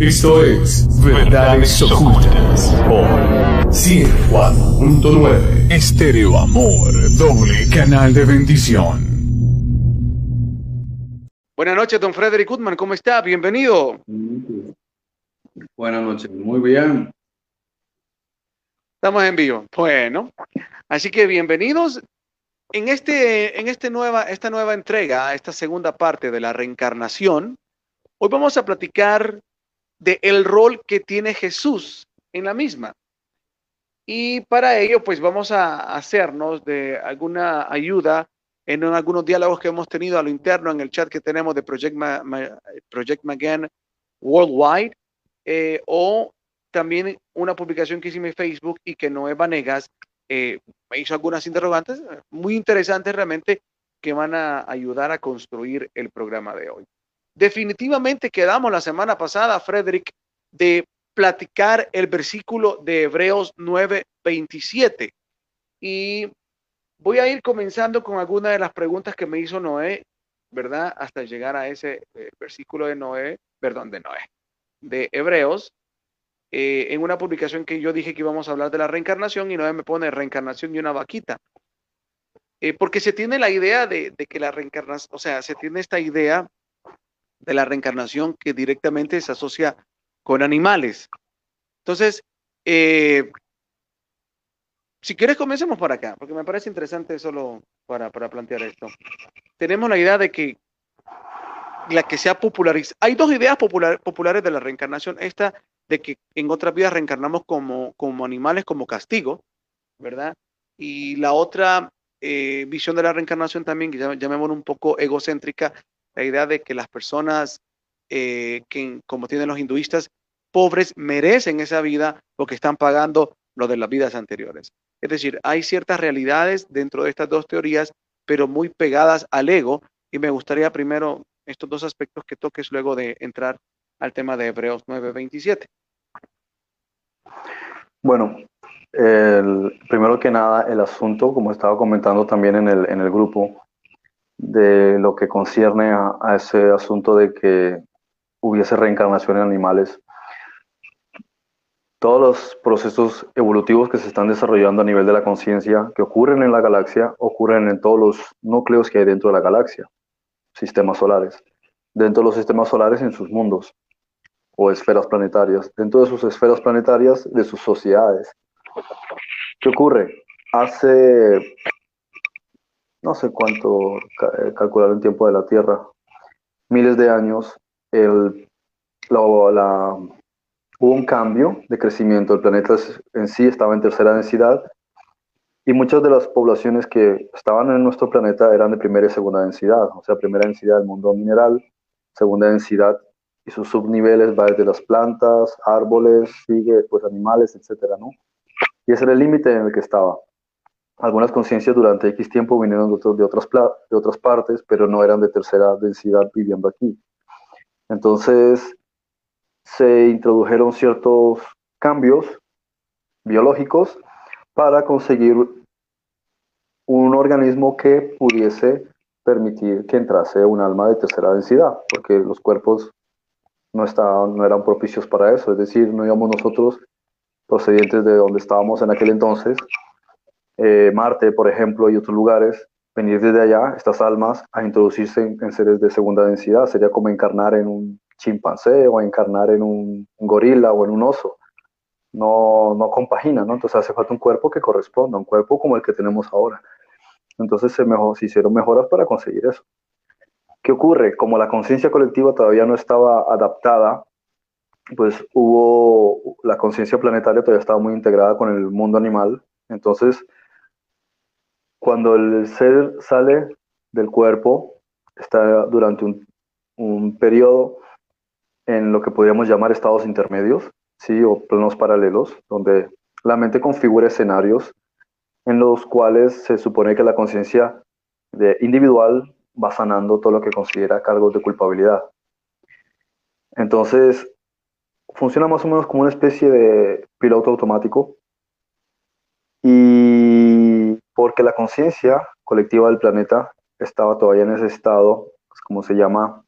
Esto es Verdades Ocultas por 104.9 Estéreo Amor, doble canal de bendición. Buenas noches, don Frederick Goodman, ¿cómo está? Bienvenido. Buenas noches, muy bien. Estamos en vivo. Bueno, así que bienvenidos en, este, en este nueva, esta nueva entrega, esta segunda parte de la reencarnación. Hoy vamos a platicar de el rol que tiene Jesús en la misma. Y para ello, pues vamos a hacernos de alguna ayuda en algunos diálogos que hemos tenido a lo interno en el chat que tenemos de Project, Project Magan Worldwide, eh, o también una publicación que hice en Facebook y que Noé Vanegas eh, me hizo algunas interrogantes muy interesantes realmente que van a ayudar a construir el programa de hoy. Definitivamente quedamos la semana pasada, Frederick, de platicar el versículo de Hebreos 9:27. Y voy a ir comenzando con algunas de las preguntas que me hizo Noé, ¿verdad? Hasta llegar a ese eh, versículo de Noé, perdón, de Noé, de Hebreos, eh, en una publicación que yo dije que íbamos a hablar de la reencarnación y Noé me pone reencarnación y una vaquita. Eh, porque se tiene la idea de, de que la reencarnación, o sea, se tiene esta idea de la reencarnación que directamente se asocia con animales. Entonces, eh, si quieres, comencemos por acá, porque me parece interesante solo para, para plantear esto. Tenemos la idea de que la que se ha popularizado, hay dos ideas populares de la reencarnación. Esta de que en otras vidas reencarnamos como, como animales, como castigo, ¿verdad? Y la otra eh, visión de la reencarnación también, que llamémoslo un poco egocéntrica, la idea de que las personas eh, que, como tienen los hinduistas, pobres merecen esa vida porque están pagando lo de las vidas anteriores. Es decir, hay ciertas realidades dentro de estas dos teorías, pero muy pegadas al ego. Y me gustaría primero estos dos aspectos que toques luego de entrar al tema de Hebreos 9:27. Bueno, primero que nada, el asunto, como estaba comentando también en el, en el grupo, de lo que concierne a, ese asunto de que hubiese reencarnación en animales. Todos los procesos evolutivos que se están desarrollando a nivel de la conciencia, que ocurren en la galaxia, ocurren en todos los núcleos que hay dentro de la galaxia, sistemas solares. Dentro de los sistemas solares, en sus mundos o esferas planetarias. Dentro de sus esferas planetarias, de sus sociedades. ¿Qué ocurre? Hace no sé cuánto eh, calcular el tiempo de la Tierra, miles de años, el, la, hubo un cambio de crecimiento. El planeta en sí estaba en tercera densidad y muchas de las poblaciones que estaban en nuestro planeta eran de primera y segunda densidad. O sea, primera densidad del mundo mineral, segunda densidad y sus subniveles va desde las plantas, árboles, sigue pues animales, etcétera, ¿no? Y ese era el límite en el que estaba algunas conciencias durante X tiempo vinieron de, otras, de otras partes, pero no eran de tercera densidad viviendo aquí. Entonces se introdujeron ciertos cambios biológicos para conseguir un organismo que pudiese permitir que entrase un alma de tercera densidad, porque los cuerpos no, estaban, no eran propicios para eso, es decir, no íbamos nosotros procedientes de donde estábamos en aquel entonces, eh, Marte, por ejemplo, y otros lugares, venir desde allá, estas almas, a introducirse en, seres de segunda densidad. Sería como encarnar en un chimpancé o encarnar en un, gorila o en un oso. No, no compagina, ¿no? Entonces hace falta un cuerpo que corresponda, un cuerpo como el que tenemos ahora. Entonces se, mejor, se hicieron mejoras para conseguir eso. ¿Qué ocurre? Como la conciencia colectiva todavía no estaba adaptada, pues hubo, la conciencia planetaria todavía estaba muy integrada con el mundo animal, entonces cuando el ser sale del cuerpo, está durante un, periodo en lo que podríamos llamar estados intermedios, ¿sí? o planos paralelos, donde la mente configura escenarios en los cuales se supone que la conciencia individual va sanando todo lo que considera cargos de culpabilidad. Entonces, funciona más o menos como una especie de piloto automático y porque la conciencia colectiva del planeta estaba todavía en ese estado, pues, como se llama,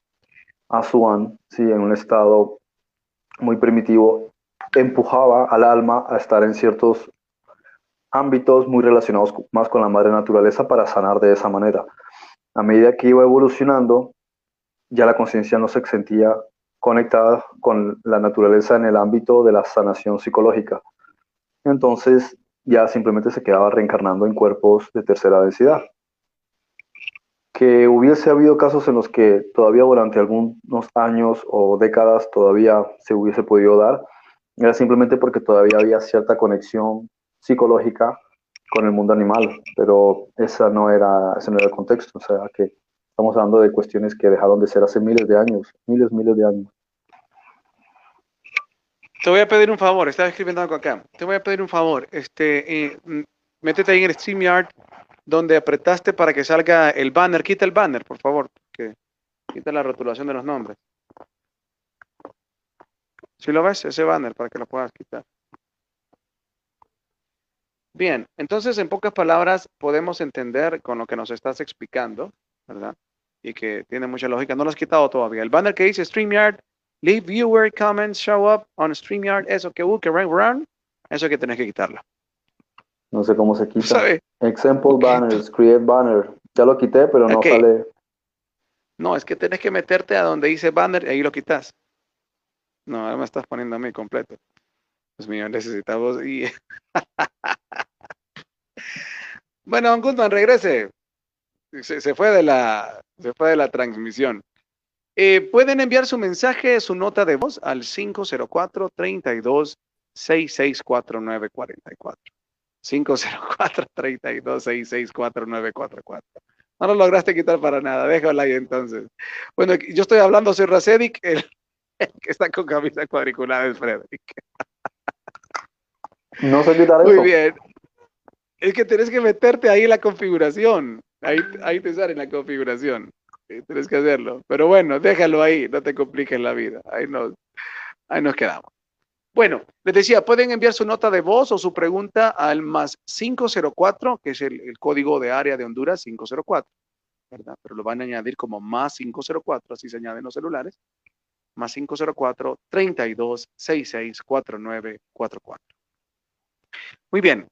Asuán, ¿sí? en un estado muy primitivo, empujaba al alma a estar en ciertos ámbitos muy relacionados más con la madre naturaleza para sanar de esa manera. A medida que iba evolucionando, ya la conciencia no se sentía conectada con la naturaleza en el ámbito de la sanación psicológica. Entonces ya simplemente se quedaba reencarnando en cuerpos de tercera densidad. Que hubiese habido casos en los que todavía durante algunos años o décadas todavía se hubiese podido dar, era simplemente porque todavía había cierta conexión psicológica con el mundo animal, pero esa no era, ese no era el contexto, o sea que estamos hablando de cuestiones que dejaron de ser hace miles de años, miles, miles de años. Te voy a pedir un favor, estaba escribiendo algo acá. Te voy a pedir un favor, este, eh, métete ahí en StreamYard donde apretaste para que salga el banner. Quita el banner, por favor, que quita la rotulación de los nombres. Si lo ves, ese banner para que lo puedas quitar. Bien, entonces en pocas palabras podemos entender con lo que nos estás explicando, ¿verdad? Y que tiene mucha lógica. No lo has quitado todavía. El banner que dice StreamYard, leave viewer comments, show up on StreamYard, eso que busque, run, run, eso que tenés que quitarlo. No sé cómo se quita. Example banners, create banner. Ya lo quité, pero no sale. No, es que tenés que meterte a donde dice banner y ahí lo quitas. No, ahora me estás poniendo a mí completo. Dios mío, necesitamos. Y... bueno, Don regrese. Se, fue de la, se fue de la transmisión. Eh, pueden enviar su mensaje, su nota de voz al 504 32 664944. 504 32 664944. No lo lograste quitar para nada, déjalo ahí entonces. Bueno, yo estoy hablando, soy Racedik, el, que está con camisa cuadriculada es Frederick. No sé quitar eso. Muy bien. Es que tienes que meterte ahí en la configuración. Ahí, ahí te sale en la configuración. Tienes que hacerlo. Pero bueno, déjalo ahí, no te compliques la vida. Ahí nos, ahí nos quedamos. Bueno, les decía, pueden enviar su nota de voz o su pregunta al más 504, que es el, código de área de Honduras, 504, ¿verdad? Pero lo van a añadir como más 504, así se añaden los celulares, más 504 32 66 4944. Muy bien.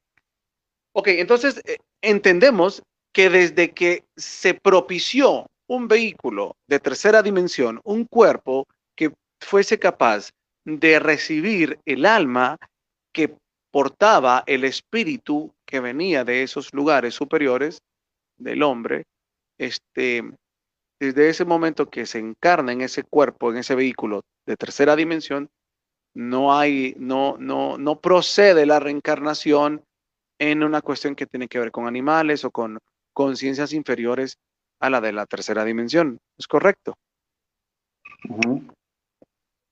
Ok, entonces eh, entendemos que desde que se propició un vehículo de tercera dimensión, un cuerpo que fuese capaz de recibir el alma que portaba el espíritu que venía de esos lugares superiores del hombre, este, desde ese momento que se encarna en ese cuerpo, en ese vehículo de tercera dimensión, no hay, no, no, no procede la reencarnación en una cuestión que tiene que ver con animales o con conciencias inferiores a la de la tercera dimensión. ¿Es correcto?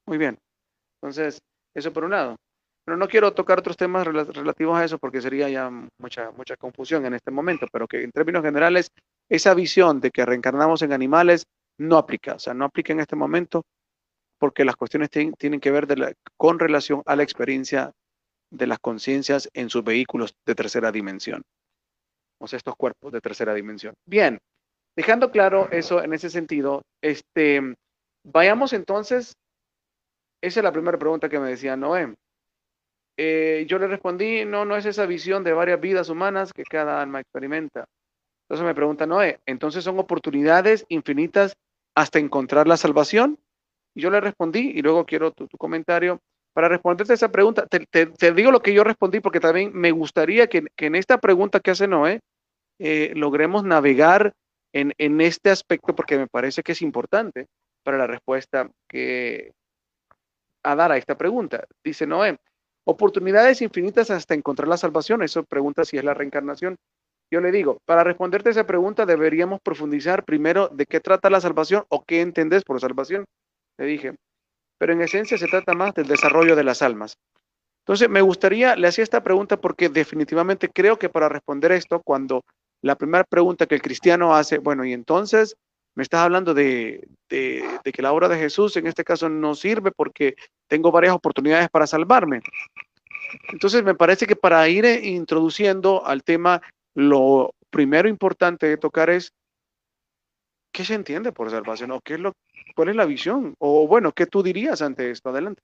Muy bien. Entonces, eso por un lado. Pero no quiero tocar otros temas relativos a eso porque sería ya mucha, mucha confusión en este momento, pero que en términos generales, esa visión de que reencarnamos en animales no aplica, o sea, no aplica en este momento porque las cuestiones tienen que ver con relación a la experiencia de las conciencias en sus vehículos de tercera dimensión, o sea, estos cuerpos de tercera dimensión. Bien, dejando claro eso en ese sentido, este, vayamos entonces, esa es la primera pregunta que me decía Noé. Eh, yo le respondí, no, no es esa visión de varias vidas humanas que cada alma experimenta. Entonces me pregunta Noé, entonces son oportunidades infinitas hasta encontrar la salvación. Y yo le respondí, y luego quiero tu, comentario. Para responderte esa pregunta, te, digo lo que yo respondí porque también me gustaría que, en esta pregunta que hace Noé, eh, logremos navegar en, este aspecto porque me parece que es importante para la respuesta que a dar a esta pregunta. Dice Noé, oportunidades infinitas hasta encontrar la salvación. Eso pregunta si es la reencarnación. Yo le digo, para responderte esa pregunta deberíamos profundizar primero de qué trata la salvación o qué entendés por salvación le dije. Pero en esencia se trata más del desarrollo de las almas. Entonces, me gustaría, le hacía esta pregunta porque definitivamente creo que para responder esto, cuando la primera pregunta que el cristiano hace, bueno, y entonces me estás hablando de, de, que la obra de Jesús en este caso no sirve porque tengo varias oportunidades para salvarme. Entonces, me parece que para ir introduciendo al tema, lo primero importante de tocar es ¿qué se entiende por salvación? ¿O qué es lo, cuál es la visión? O bueno, ¿qué tú dirías ante esto? Adelante.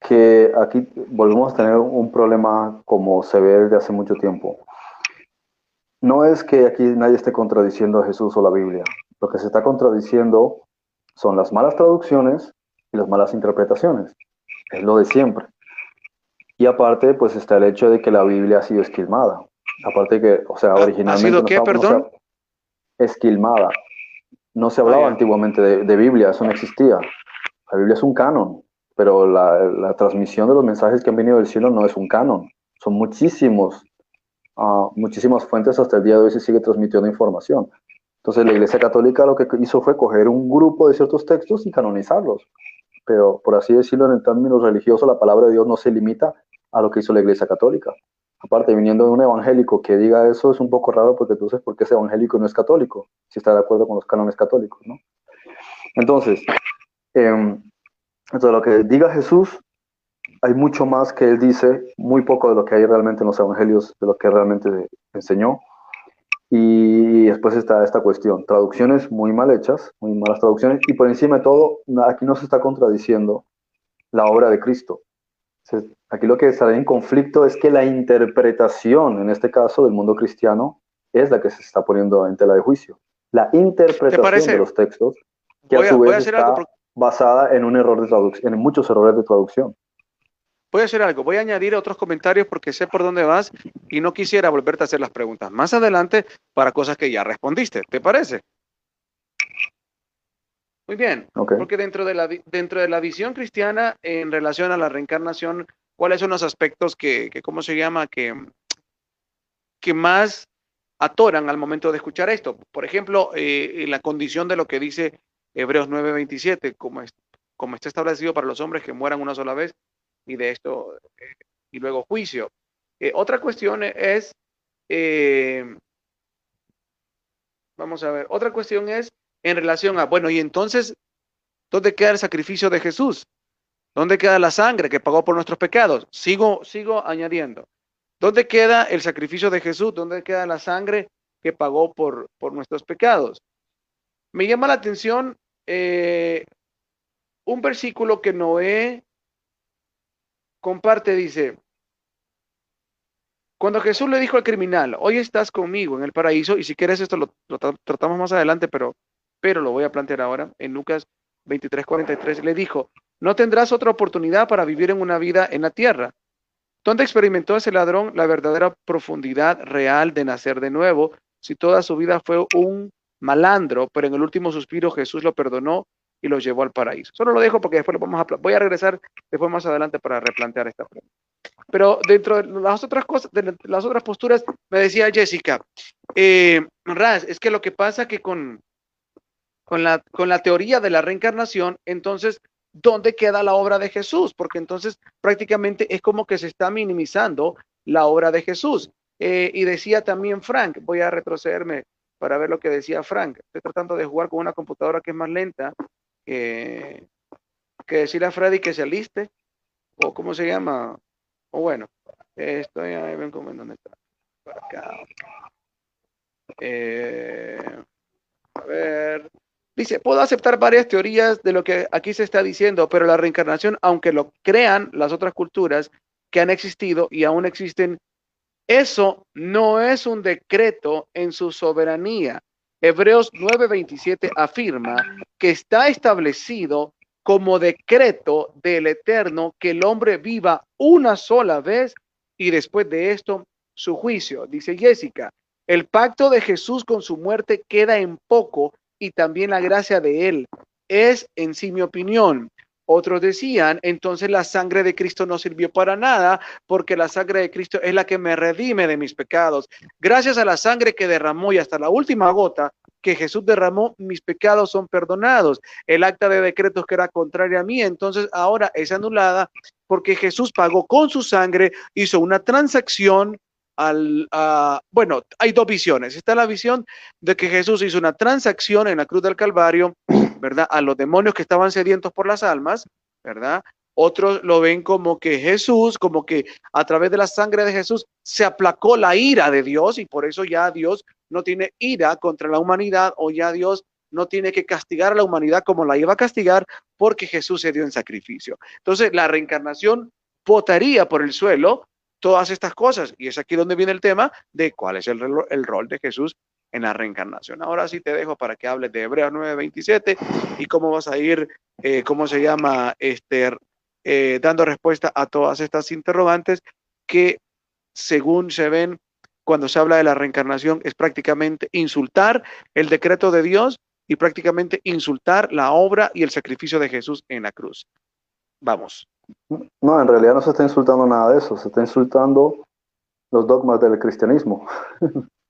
Que aquí volvemos a tener un problema como se ve desde hace mucho tiempo. No es que aquí nadie esté contradiciendo a Jesús o la Biblia. Lo que se está contradiciendo son las malas traducciones y las malas interpretaciones. Es lo de siempre. Y aparte, pues está el hecho de que la Biblia ha sido esquilmada. Aparte que, o sea, originalmente... ¿Ha sido qué, perdón? esquilmada. No se hablaba antiguamente de, de Biblia, eso no existía. La Biblia es un canon, pero la, la transmisión de los mensajes que han venido del cielo no es un canon. Son muchísimos, ah, muchísimas fuentes hasta el día de hoy se sigue transmitiendo información. Entonces la Iglesia Católica lo que hizo fue coger un grupo de ciertos textos y canonizarlos. Pero por así decirlo, en el término religioso, la palabra de Dios no se limita a lo que hizo la Iglesia Católica. Aparte, viniendo de un evangélico que diga eso es un poco raro porque entonces, ¿por qué ese evangélico no es católico? Si está de acuerdo con los cánones católicos, ¿no? Entonces, em, entonces, lo que diga Jesús, hay mucho más que él dice, muy poco de lo que hay realmente en los evangelios, de lo que realmente enseñó. Y después está esta cuestión, traducciones muy mal hechas, muy malas traducciones, y por encima de todo, aquí no se está contradiciendo la obra de Cristo. Aquí lo que estará en conflicto es que la interpretación, en este caso del mundo cristiano, es la que se está poniendo en tela de juicio. La interpretación de los textos, que Voy a a, su vez está algo, basada en un error de traducción, en muchos errores de traducción. Voy a hacer algo. Voy a añadir otros comentarios porque sé por dónde vas y no quisiera volverte a hacer las preguntas más adelante para cosas que ya respondiste. ¿Te parece? Muy bien. Porque dentro de, la, dentro de la visión cristiana en relación a la reencarnación, ¿cuáles son los aspectos que, que ¿cómo se llama? Que, que más atoran al momento de escuchar esto. Por ejemplo, eh, la condición de lo que dice Hebreos 9:27, como, es- como está establecido para los hombres que mueran una sola vez y de esto, eh, y luego juicio. Eh, otra cuestión es, eh, vamos a ver, otra cuestión es en relación a, bueno, y entonces, ¿dónde queda el sacrificio de Jesús? ¿Dónde queda la sangre que pagó por nuestros pecados? Sigo, sigo añadiendo. ¿Dónde queda el sacrificio de Jesús? ¿Dónde queda la sangre que pagó por, por nuestros pecados? Me llama la atención un versículo que Noé comparte, dice, cuando Jesús le dijo al criminal, hoy estás conmigo en el paraíso, y si quieres esto lo, lo tra- tratamos más adelante, pero, pero lo voy a plantear ahora, en Lucas 23, 43, le dijo, no tendrás otra oportunidad para vivir en una vida en la tierra. ¿Dónde experimentó ese ladrón la verdadera profundidad real de nacer de nuevo? Si toda su vida fue un malandro, pero en el último suspiro Jesús lo perdonó y lo llevó al paraíso. Solo lo dejo porque después lo vamos a, voy a regresar después más adelante para replantear esta pregunta. Pero dentro de las otras cosas, de las otras posturas, me decía Jessica, eh, Raz, es que lo que pasa que con, con, la, con la teoría de la reencarnación, entonces, ¿dónde queda la obra de Jesús? Porque entonces prácticamente es como que se está minimizando la obra de Jesús. Eh, y decía también Frank, voy a retrocederme para ver lo que decía Frank. Estoy tratando de jugar con una computadora que es más lenta que, que decirle a Freddy que se aliste, o cómo se llama, o bueno, eh, estoy ahí, ven cómo en dónde está. Por acá. Eh, a ver. Dice, puedo aceptar varias teorías de lo que aquí se está diciendo, pero la reencarnación, aunque lo crean las otras culturas que han existido y aún existen, eso no es un decreto en su soberanía. Hebreos 9:27 afirma que está establecido como decreto del Eterno que el hombre viva una sola vez y después de esto su juicio. Dice Jessica, el pacto de Jesús con su muerte queda en poco y también la gracia de él. Es en sí mi opinión. Otros decían, entonces la sangre de Cristo no sirvió para nada porque la sangre de Cristo es la que me redime de mis pecados. Gracias a la sangre que derramó y hasta la última gota que Jesús derramó, mis pecados son perdonados. El acta de decretos que era contraria a mí, entonces ahora es anulada porque Jesús pagó con su sangre, hizo una transacción al, bueno, hay dos visiones. Está la visión de que Jesús hizo una transacción en la cruz del Calvario, ¿verdad? A los demonios que estaban sedientos por las almas, ¿verdad? Otros lo ven como que Jesús, como que a través de la sangre de Jesús se aplacó la ira de Dios y por eso ya Dios no tiene ira contra la humanidad o ya Dios no tiene que castigar a la humanidad como la iba a castigar porque Jesús se dio en sacrificio. Entonces, la reencarnación votaría por el suelo todas estas cosas. Y es aquí donde viene el tema de cuál es el, el rol de Jesús en la reencarnación. Ahora sí te dejo para que hables de Hebreos 9:27 y cómo vas a ir, eh, cómo se llama, este, eh, dando respuesta a todas estas interrogantes que según se ven cuando se habla de la reencarnación es prácticamente insultar el decreto de Dios y prácticamente insultar la obra y el sacrificio de Jesús en la cruz. Vamos. No, en realidad no se está insultando nada de eso, se está insultando los dogmas del cristianismo.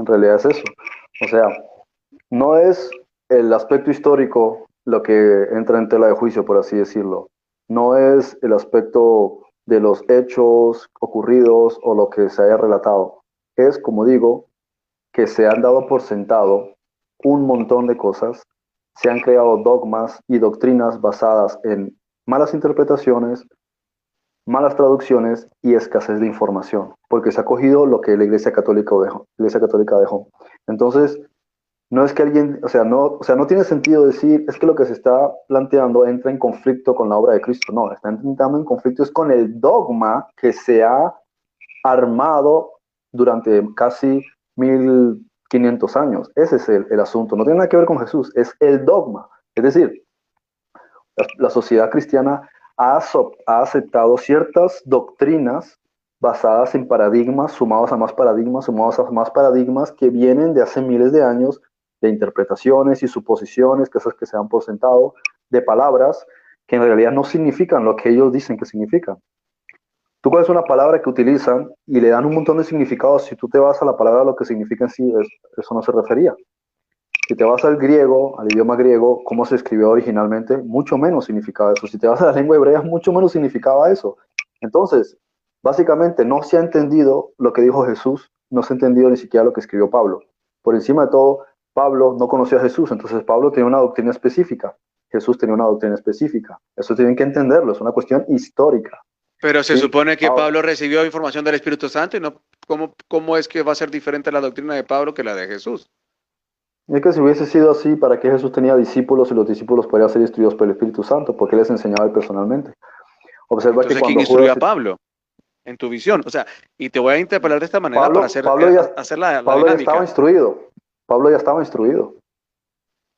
en realidad es eso. O sea, no es el aspecto histórico lo que entra en tela de juicio, por así decirlo. No es el aspecto de los hechos ocurridos o lo que se haya relatado. Es, como digo, que se han dado por sentado un montón de cosas, se han creado dogmas y doctrinas basadas en malas interpretaciones, malas traducciones y escasez de información, porque se ha cogido lo que la Iglesia Católica dejó. Iglesia Católica dejó. Entonces, no es que alguien, o sea, no, o sea, no tiene sentido decir, es que lo que se está planteando entra en conflicto con la obra de Cristo. No, está entrando en conflicto es con el dogma que se ha armado durante casi mil 500 años. Ese es el, asunto. No tiene nada que ver con Jesús, es el dogma. Es decir, la, sociedad cristiana ha, aceptado ciertas doctrinas basadas en paradigmas, sumados a más paradigmas, sumados a más paradigmas que vienen de hace miles de años de interpretaciones y suposiciones, cosas que se han presentado, de palabras que en realidad no significan lo que ellos dicen que significan. Tú coges una palabra que utilizan y le dan un montón de significados. Si tú te vas a la palabra, lo que significa en sí, eso no se refería. Si te vas al griego, al idioma griego, cómo se escribió originalmente, mucho menos significaba eso. Si te vas a la lengua hebrea, mucho menos significaba eso. Entonces, básicamente no se ha entendido lo que dijo Jesús, no se ha entendido ni siquiera lo que escribió Pablo. Por encima de todo, Pablo no conocía a Jesús, entonces Pablo tenía una doctrina específica, Jesús tenía una doctrina específica. Eso tienen que entenderlo, es una cuestión histórica. Pero se supone que Pablo recibió información del Espíritu Santo y no, ¿cómo, ¿cómo es que va a ser diferente la doctrina de Pablo que la de Jesús? Es que si hubiese sido así, ¿para qué Jesús tenía discípulos y los discípulos podrían ser instruidos por el Espíritu Santo? Porque les enseñaba él personalmente. Observa que cuando ¿quién instruyó a Pablo? En tu visión. O sea, y te voy a interpelar de esta manera para hacer, Pablo ya, hacer la, Pablo ya estaba instruido. Pablo ya estaba instruido.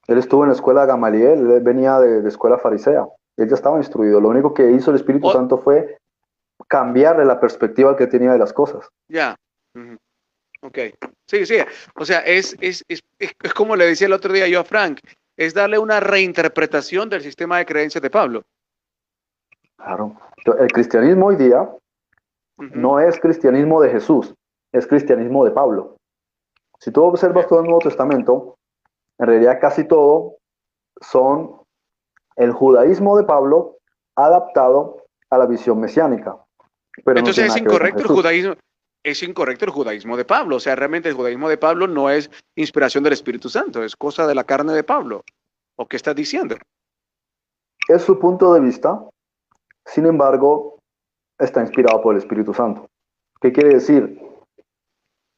Él estuvo en la escuela Gamaliel, él venía de, escuela farisea. Él ya estaba instruido. Lo único que hizo el Espíritu Santo fue cambiarle la perspectiva que tenía de las cosas. Ya. Ok. Sí, sí. O sea, es, es, es, es, como le decía el otro día yo a Frank, es darle una reinterpretación del sistema de creencias de Pablo. Claro. El cristianismo hoy día no es cristianismo de Jesús, es cristianismo de Pablo. Si tú observas todo el Nuevo Testamento, en realidad casi todo son el judaísmo de Pablo adaptado a la visión mesiánica. Entonces es incorrecto el judaísmo, es incorrecto el judaísmo de Pablo. O sea, realmente el judaísmo de Pablo no es inspiración del Espíritu Santo, es cosa de la carne de Pablo. ¿O qué estás diciendo? Es su punto de vista. Sin embargo, está inspirado por el Espíritu Santo. ¿Qué quiere decir?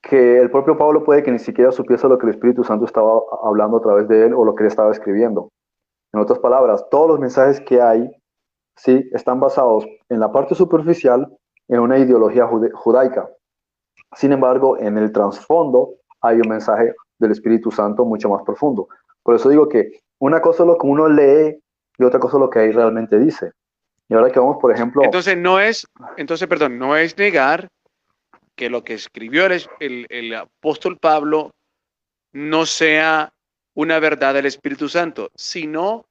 Que el propio Pablo puede que ni siquiera supiese lo que el Espíritu Santo estaba hablando a través de él o lo que él estaba escribiendo. En otras palabras, todos los mensajes que hay, sí, están basados en la parte superficial en una ideología judaica. Sin embargo, en el trasfondo hay un mensaje del Espíritu Santo mucho más profundo. Por eso digo que una cosa es lo que uno lee y otra cosa es lo que ahí realmente dice. Y ahora que vamos, por ejemplo... Entonces no es, entonces, perdón, no es negar que lo que escribió el, el, el apóstol Pablo no sea una verdad del Espíritu Santo, sino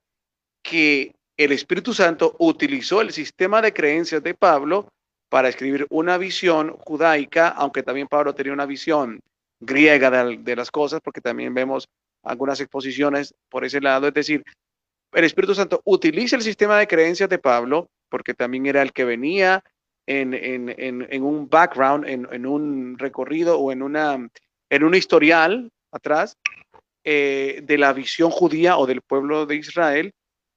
que el Espíritu Santo utilizó el sistema de creencias de Pablo para escribir una visión judaica, aunque también Pablo tenía una visión griega de, las cosas, porque también vemos algunas exposiciones por ese lado. Es decir, el Espíritu Santo utiliza el sistema de creencias de Pablo, porque también era el que venía en, un background, en, un recorrido o en, una, en un historial atrás eh, de la visión judía o del pueblo de Israel.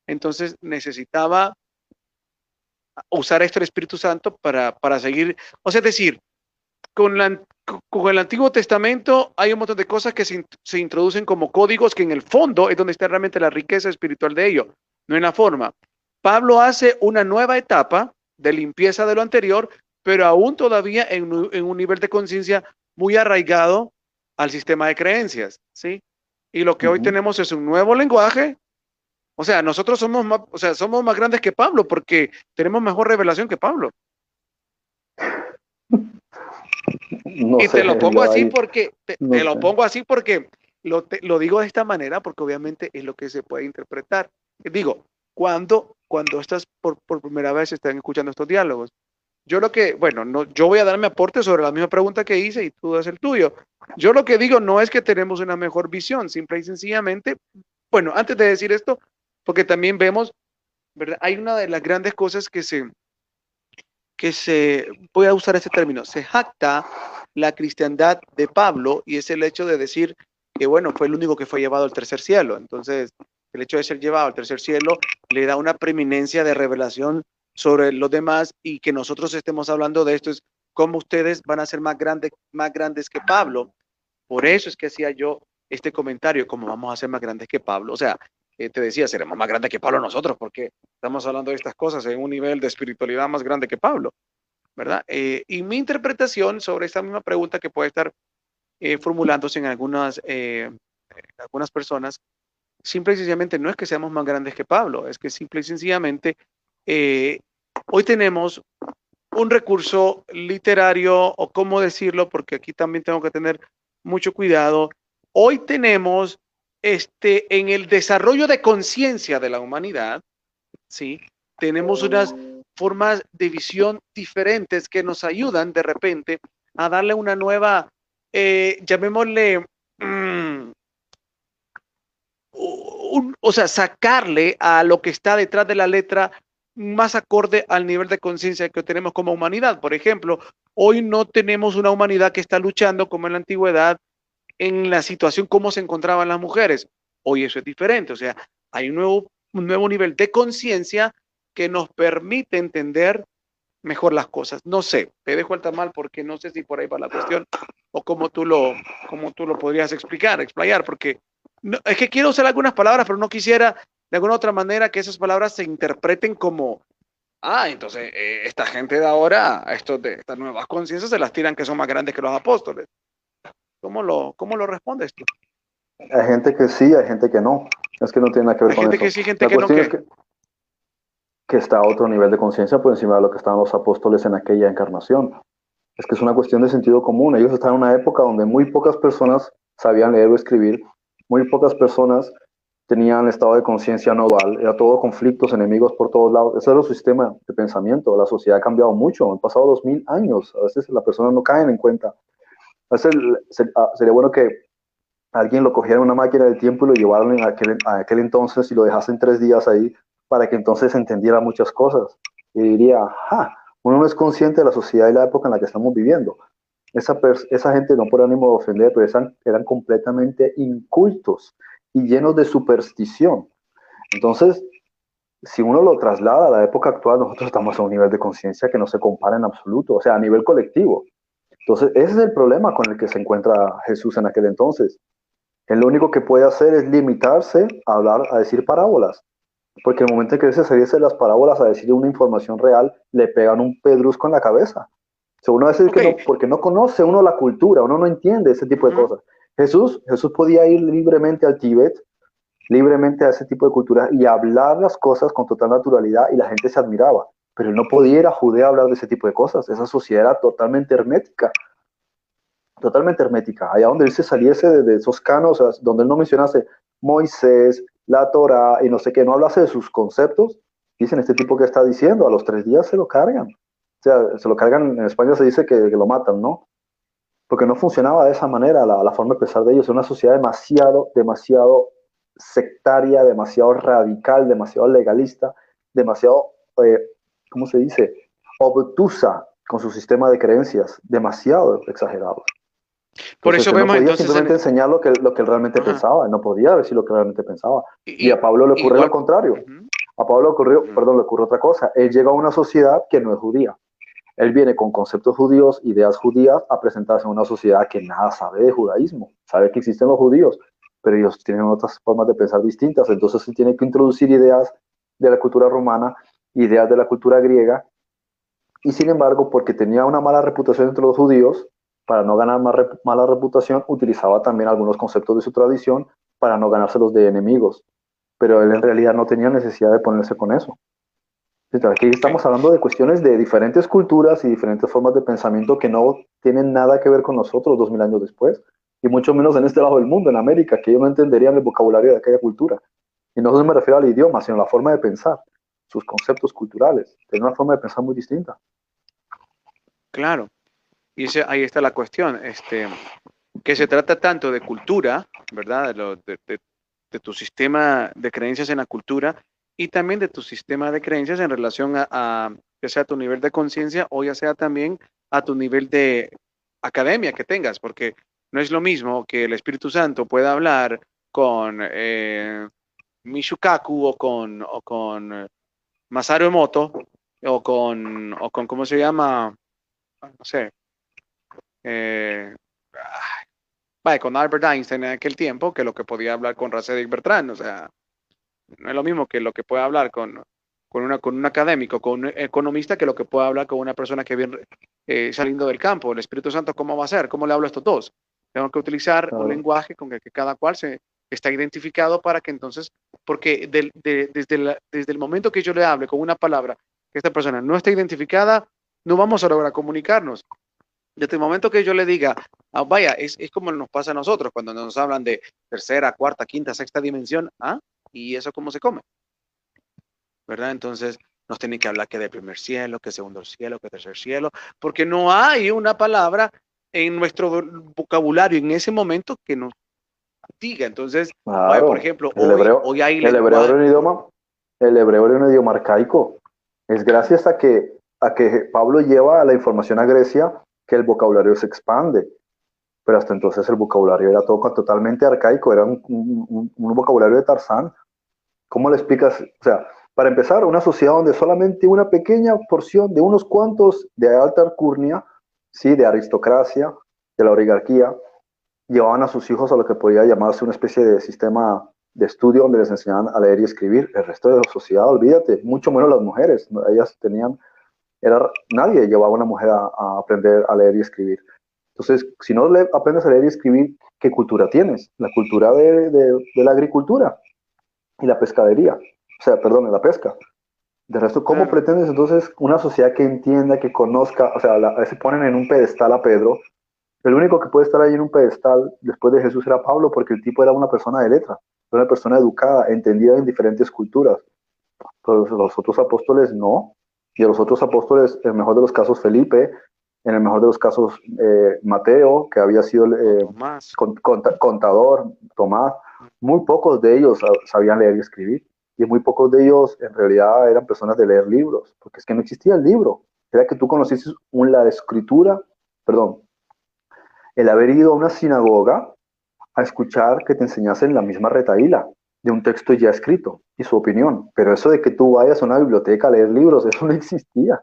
Entonces necesitaba usar esto el Espíritu Santo para, para seguir, o sea, es decir, con, la, con el Antiguo Testamento hay un montón de cosas que se, se, introducen como códigos que en el fondo es donde está realmente la riqueza espiritual de ello, no en la forma. Pablo hace una nueva etapa de limpieza de lo anterior, pero aún todavía en, en un nivel de conciencia muy arraigado al sistema de creencias, ¿sí? Y lo que uh -huh. hoy tenemos es un nuevo lenguaje. O sea, nosotros somos más, o sea, somos más grandes que Pablo porque tenemos mejor revelación que Pablo. No y sé, te lo pongo así ahí, porque te, no te lo pongo así porque lo, te, lo, digo de esta manera porque obviamente es lo que se puede interpretar. Digo, cuando cuando estás por, por primera vez están escuchando estos diálogos. Yo lo que, bueno, no, yo voy a dar mi aporte sobre la misma pregunta que hice y tú das el tuyo. Yo lo que digo no es que tenemos una mejor visión, simple y sencillamente, bueno, antes de decir esto, porque también vemos, ¿verdad? Hay una de las grandes cosas que se, que se, voy a usar este término, se jacta la cristiandad de Pablo y es el hecho de decir que, bueno, fue el único que fue llevado al tercer cielo. Entonces, el hecho de ser llevado al tercer cielo le da una preeminencia de revelación sobre los demás y que nosotros estemos hablando de esto es cómo ustedes van a ser más grandes, más grandes que Pablo. Por eso es que hacía yo este comentario, cómo vamos a ser más grandes que Pablo. O sea, eh, te decía, seremos más grandes que Pablo nosotros porque estamos hablando de estas cosas en un nivel de espiritualidad más grande que Pablo, ¿verdad? Eh, y mi interpretación sobre esta misma pregunta que puede estar eh, formulándose en algunas, algunas personas simple y sencillamente no es que seamos más grandes que Pablo, es que simple y sencillamente hoy tenemos un recurso literario, o cómo decirlo, porque aquí también tengo que tener mucho cuidado. Hoy tenemos este, en el desarrollo de conciencia de la humanidad, ¿sí? tenemos unas formas de visión diferentes que nos ayudan de repente a darle una nueva, eh, llamémosle, un, o sea, sacarle a lo que está detrás de la letra más acorde al nivel de conciencia que tenemos como humanidad. Por ejemplo, hoy no tenemos una humanidad que está luchando como en la antigüedad en la situación como se encontraban las mujeres. Hoy eso es diferente, o sea, hay un nuevo, un nuevo nivel de conciencia que nos permite entender mejor las cosas. No sé, te dejo el tamal porque no sé si por ahí va la cuestión o cómo tú lo, cómo tú lo podrías explicar, explayar, porque es que quiero usar algunas palabras, pero no quisiera de alguna otra manera que esas palabras se interpreten como, ah, entonces eh, esta gente de ahora, estos de estas nuevas conciencias se las tiran que son más grandes que los apóstoles. ¿Cómo lo, cómo lo respondes tú? Hay gente que sí, hay gente que no. Es que no tiene nada que ver hay con gente eso. que sí, gente La que no. es que, que está a otro nivel de conciencia por encima de lo que estaban los apóstoles en aquella encarnación. Es que es una cuestión de sentido común. Ellos están en una época donde muy pocas personas sabían leer o escribir, muy pocas personas tenían estado de conciencia nodal, era todo conflictos, enemigos por todos lados. Ese era su sistema de pensamiento. La sociedad ha cambiado mucho, han pasado dos mil años. A veces las personas no caen en cuenta. Se- ah, sería bueno que alguien lo cogiera en una máquina del tiempo y lo llevaran a aquel entonces y lo dejasen tres días ahí para que entonces entendiera muchas cosas. Y diría, ja, uno no es consciente de la sociedad y la época en la que estamos viviendo. Esa, esa gente, no por ánimo de ofender, pero eran, eran completamente incultos y llenos de superstición. Entonces, si uno lo traslada a la época actual, nosotros estamos a un nivel de conciencia que no se compara en absoluto, o sea, a nivel colectivo. Entonces, ese es el problema con el que se encuentra Jesús en aquel entonces. Él lo único que puede hacer es limitarse a hablar, a decir parábolas. Porque el momento en que se saliese las parábolas a decir una información real, le pegan un pedrusco en la cabeza. O sea, uno a veces que no, porque no conoce uno la cultura, uno no entiende ese tipo de cosas. Jesús, Jesús podía ir libremente al Tíbet, libremente a ese tipo de cultura y hablar las cosas con total naturalidad y la gente se admiraba. Pero no podía Judea hablar de ese tipo de cosas. Esa sociedad era totalmente hermética. Totalmente hermética. Allá donde él se saliese de, esos canos, donde él no mencionase Moisés, la Torah y no sé qué, no hablase de sus conceptos, dicen este tipo que está diciendo, a los tres días se lo cargan. O sea, se lo cargan, en España se dice que, lo matan, ¿no? Porque no funcionaba de esa manera la, forma de pensar de ellos. Es una sociedad demasiado, demasiado sectaria, demasiado radical, demasiado legalista, demasiado, eh, ¿cómo se dice? Obtusa con su sistema de creencias, demasiado exagerados. Por Entonces, eso él no vemos podía entonces simplemente en- enseñar lo que, lo que él realmente Ajá. pensaba, no podía decir lo que realmente pensaba. y, Y a Pablo le ocurre igual- lo contrario. Ujú. A Pablo le ocurrió, Ujú. perdón, le ocurrió otra cosa. Él llega a una sociedad que no es judía. Él viene con conceptos judíos, ideas judías, a presentarse en una sociedad que nada sabe de judaísmo, sabe que existen los judíos, pero ellos tienen otras formas de pensar distintas, entonces él tiene que introducir ideas de la cultura romana, ideas de la cultura griega, y sin embargo, porque tenía una mala reputación entre los judíos, para no ganar más mala reputación, utilizaba también algunos conceptos de su tradición para no ganárselos de enemigos, pero él en realidad no tenía necesidad de ponerse con eso. Aquí estamos hablando de cuestiones de diferentes culturas y diferentes formas de pensamiento que no tienen nada que ver con nosotros dos mil años después, y mucho menos en este lado del mundo, en América, que ellos no entenderían el vocabulario de aquella cultura. Y no me refiero al idioma, sino a la forma de pensar, sus conceptos culturales. Tienen una forma de pensar muy distinta. Claro. Y ese, ahí está la cuestión, este, que se trata tanto de cultura, ¿verdad? De, tu sistema de creencias en la cultura y también de tu sistema de creencias en relación a, ya sea tu nivel de conciencia o ya sea también a tu nivel de academia que tengas, porque no es lo mismo que el Espíritu Santo pueda hablar con eh, Mishukaku o con, Masaru Emoto o con, o con, ¿cómo se llama? No sé. Eh, con Albert Einstein en aquel tiempo que lo que podía hablar con Rasedic Bertrand. O sea, no es lo mismo que lo que puede hablar con, con, una, con un académico, con un economista, que lo que puede hablar con una persona que viene eh, saliendo del campo. El Espíritu Santo, ¿cómo va a ser? ¿Cómo le hablo a estos dos? Tengo que utilizar un lenguaje con el que cada cual se está identificado para que entonces, porque desde, desde el momento que yo le hable con una palabra que esta persona no está identificada, no vamos a lograr comunicarnos. Desde el momento que yo le diga, ah, vaya, es, es, como nos pasa a nosotros cuando nos hablan de tercera, cuarta, quinta, sexta dimensión, ¿ah? ¿Y eso cómo se come? ¿Verdad? Entonces nos tienen que hablar que de primer cielo, que segundo cielo, que tercer cielo, porque no hay una palabra en nuestro vocabulario en ese momento que nos Entonces, por ejemplo, el hebreo, hoy hay el hebreo era un idioma, el hebreo era un idioma arcaico. Es gracias a que, a que Pablo lleva la información a Grecia que el vocabulario se expande. Pero hasta entonces el vocabulario era todo totalmente arcaico, era un, vocabulario de Tarzán. ¿Cómo le explicas? O sea, para empezar, una sociedad donde solamente una pequeña porción de unos cuantos de alta alcurnia, ¿sí? de aristocracia, de la oligarquía, llevaban a sus hijos a lo que podría llamarse una especie de sistema de estudio donde les enseñaban a leer y escribir. El resto de la sociedad, olvídate, mucho menos las mujeres. Ellas tenían era, nadie llevaba a una mujer a, aprender a leer y escribir. Entonces, si no le, aprendes a leer y escribir, ¿qué cultura tienes? La cultura de, de, la agricultura y la pescadería. O sea, perdón, la pesca. De resto, ¿cómo pretendes entonces una sociedad que entienda, que conozca? O sea, la, se ponen en un pedestal a Pedro. El único que puede estar ahí en un pedestal después de Jesús era Pablo, porque el tipo era una persona de letra, una persona educada, entendida en diferentes culturas. Pero los otros apóstoles no. Y a los otros apóstoles, en el mejor de los casos Felipe, en el mejor de los casos eh, Mateo, que había sido eh, contador, Tomás, muy pocos de ellos sabían leer y escribir, y muy pocos de ellos en realidad eran personas de leer libros, porque es que no existía el libro, era que tú conociste la escritura, perdón, el haber ido a una sinagoga a escuchar que te enseñasen la misma retaíla, de un texto ya escrito y su opinión. Pero eso de que tú vayas a una biblioteca a leer libros, eso no existía.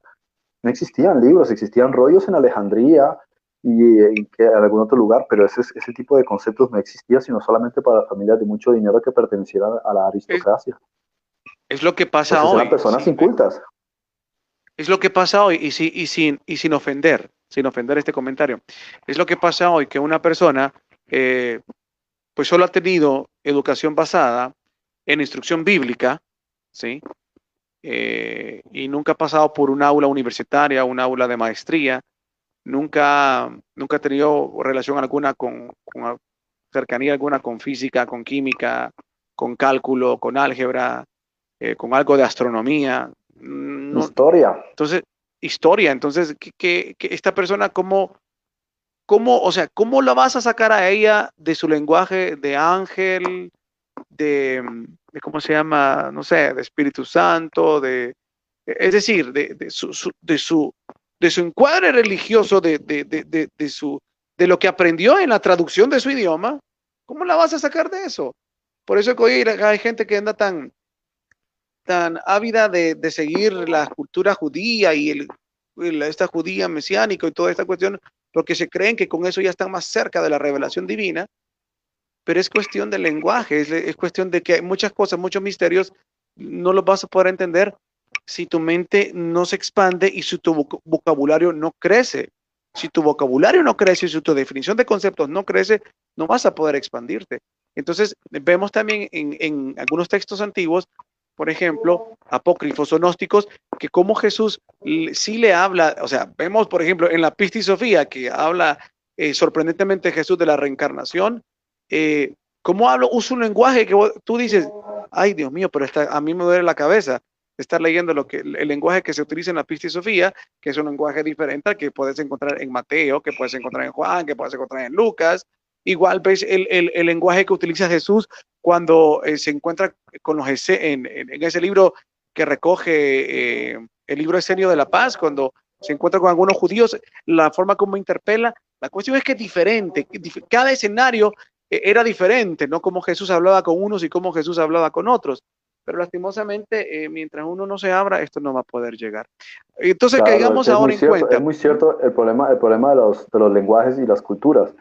No existían libros, existían rollos en Alejandría y en, algún otro lugar, pero ese, ese tipo de conceptos no existía, sino solamente para familias de mucho dinero que pertenecieran a la aristocracia. Es, lo que pasa hoy. Eran personas incultas. Es lo que pasa hoy, y, si, y, sin, y sin ofender, sin ofender este comentario. Es lo que pasa hoy que una persona eh, pues solo ha tenido educación basada en instrucción bíblica, ¿sí? Eh, y nunca ha pasado por un aula universitaria, un aula de maestría, nunca, nunca ha tenido relación alguna con, cercanía alguna con física, con química, con cálculo, con álgebra, eh, con algo de astronomía. historia. Entonces, historia. Entonces, que, esta persona, ¿cómo, ¿Cómo, o sea, cómo la vas a sacar a ella de su lenguaje de ángel, de, cómo se llama, no sé, de Espíritu Santo, de, es decir, de, su, de, su, de su encuadre religioso, de, de, su, de lo que aprendió en la traducción de su idioma? ¿Cómo la vas a sacar de eso? Por eso que hoy hay gente que anda tan, tan ávida de, seguir la cultura judía y el esta judía mesiánica y toda esta cuestión, porque se creen que con eso ya están más cerca de la revelación divina, pero es cuestión del lenguaje, es, cuestión de que hay muchas cosas, muchos misterios, no los vas a poder entender si tu mente no se expande y si tu vocabulario no crece. Si tu vocabulario no crece y si tu definición de conceptos no crece, no vas a poder expandirte. Entonces, vemos también en, algunos textos antiguos, por ejemplo, apócrifos o gnósticos, que como Jesús sí le habla, o sea, vemos, por ejemplo, en la Pista Sofía, que habla eh, sorprendentemente Jesús de la reencarnación, eh, ¿cómo hablo? Usa un lenguaje que tú dices, ay Dios mío, pero a mí me duele la cabeza estar leyendo lo que, el, lenguaje que se utiliza en la Pista Sofía, que es un lenguaje diferente al que puedes encontrar en Mateo, que puedes encontrar en Juan, que puedes encontrar en Lucas, Igual ves el, el, lenguaje que utiliza Jesús cuando eh, se encuentra con los en, en, ese libro que recoge eh, el libro Escenio de la Paz, cuando se encuentra con algunos judíos, la forma como interpela. La cuestión es que es diferente, cada escenario eh, era diferente, ¿no? Como Jesús hablaba con unos y cómo Jesús hablaba con otros. Pero lastimosamente, mientras uno no se abra, esto no va a poder llegar. Entonces, caigamos ahora en cuenta. Es muy cierto el problema, el problema de, los, de los lenguajes y las culturas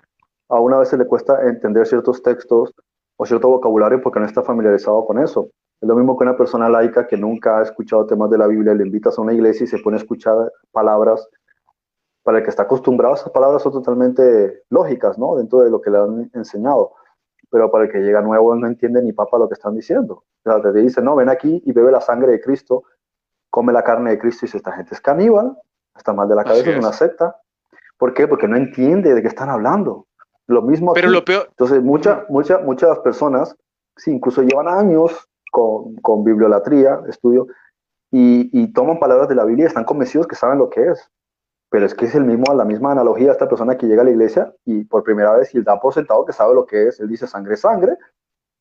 a una vez le cuesta entender ciertos textos o cierto vocabulario porque no está familiarizado con eso. Es lo mismo que una persona laica que nunca ha escuchado temas de la Biblia, le invitas a una iglesia y se pone a escuchar palabras. Para el que está acostumbrado, esas palabras son totalmente lógicas, ¿no? Dentro de lo que le han enseñado. Pero para el que llega nuevo no entiende ni papa lo que están diciendo. O sea, te dice, no, ven aquí y bebe la sangre de Cristo, come la carne de Cristo y dice, esta gente es caníbal, está mal de la cabeza, es una secta. ¿Por qué? Porque no entiende de qué están hablando. Lo mismo. Pero lo peor. Entonces, muchas muchas muchas personas, sí, incluso llevan años con, con bibliolatría, estudio, y, y, toman palabras de la Biblia y están convencidos que saben lo que es. Pero es que es el mismo, la misma analogía esta persona que llega a la iglesia y por primera vez y da por sentado que sabe lo que es. Él dice sangre, sangre.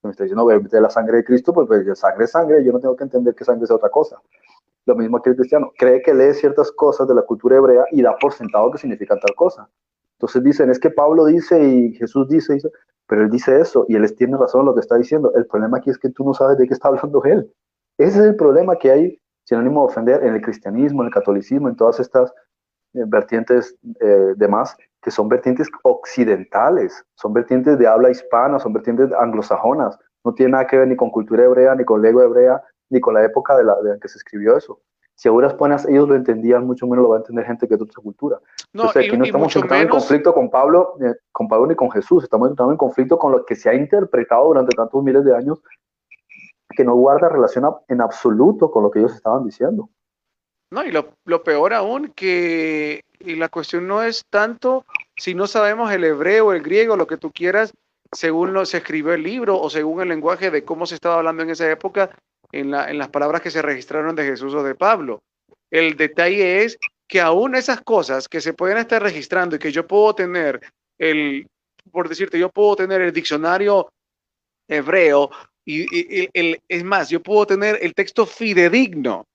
Me está diciendo, de la sangre de Cristo, pues, pues sangre, sangre. Yo no tengo que entender que sangre es otra cosa. Lo mismo que el cristiano. Cree que lee ciertas cosas de la cultura hebrea y da por sentado que significan tal cosa. Entonces dicen, es que Pablo dice y Jesús dice, pero él dice eso y él tiene razón lo que está diciendo. El problema aquí es que tú no sabes de qué está hablando él. Ese es el problema que hay, sin ánimo de ofender, en el cristianismo, en el catolicismo, en todas estas eh, vertientes eh, demás, que son vertientes occidentales, son vertientes de habla hispana, son vertientes anglosajonas. No tiene nada que ver ni con cultura hebrea, ni con lengua hebrea, ni con la época de la, de la que se escribió eso si a duras ellos lo entendían, mucho menos lo va a entender gente que es de otra cultura. No, Entonces aquí no estamos entrando en conflicto con Pablo, eh, con Pablo ni con Jesús, estamos entrando en conflicto con lo que se ha interpretado durante tantos miles de años que no guarda relación en absoluto con lo que ellos estaban diciendo. No, y lo, lo peor aún que y la cuestión no es tanto si no sabemos el hebreo, el griego, lo que tú quieras, según lo, se escribió el libro o según el lenguaje de cómo se estaba hablando en esa época, en, las palabras que se registraron de Jesús o de Pablo. El detalle es que aún esas cosas que se pueden estar registrando y que yo puedo tener el, por decirte, yo puedo tener el diccionario hebreo y, el, es más, yo puedo tener el texto fidedigno.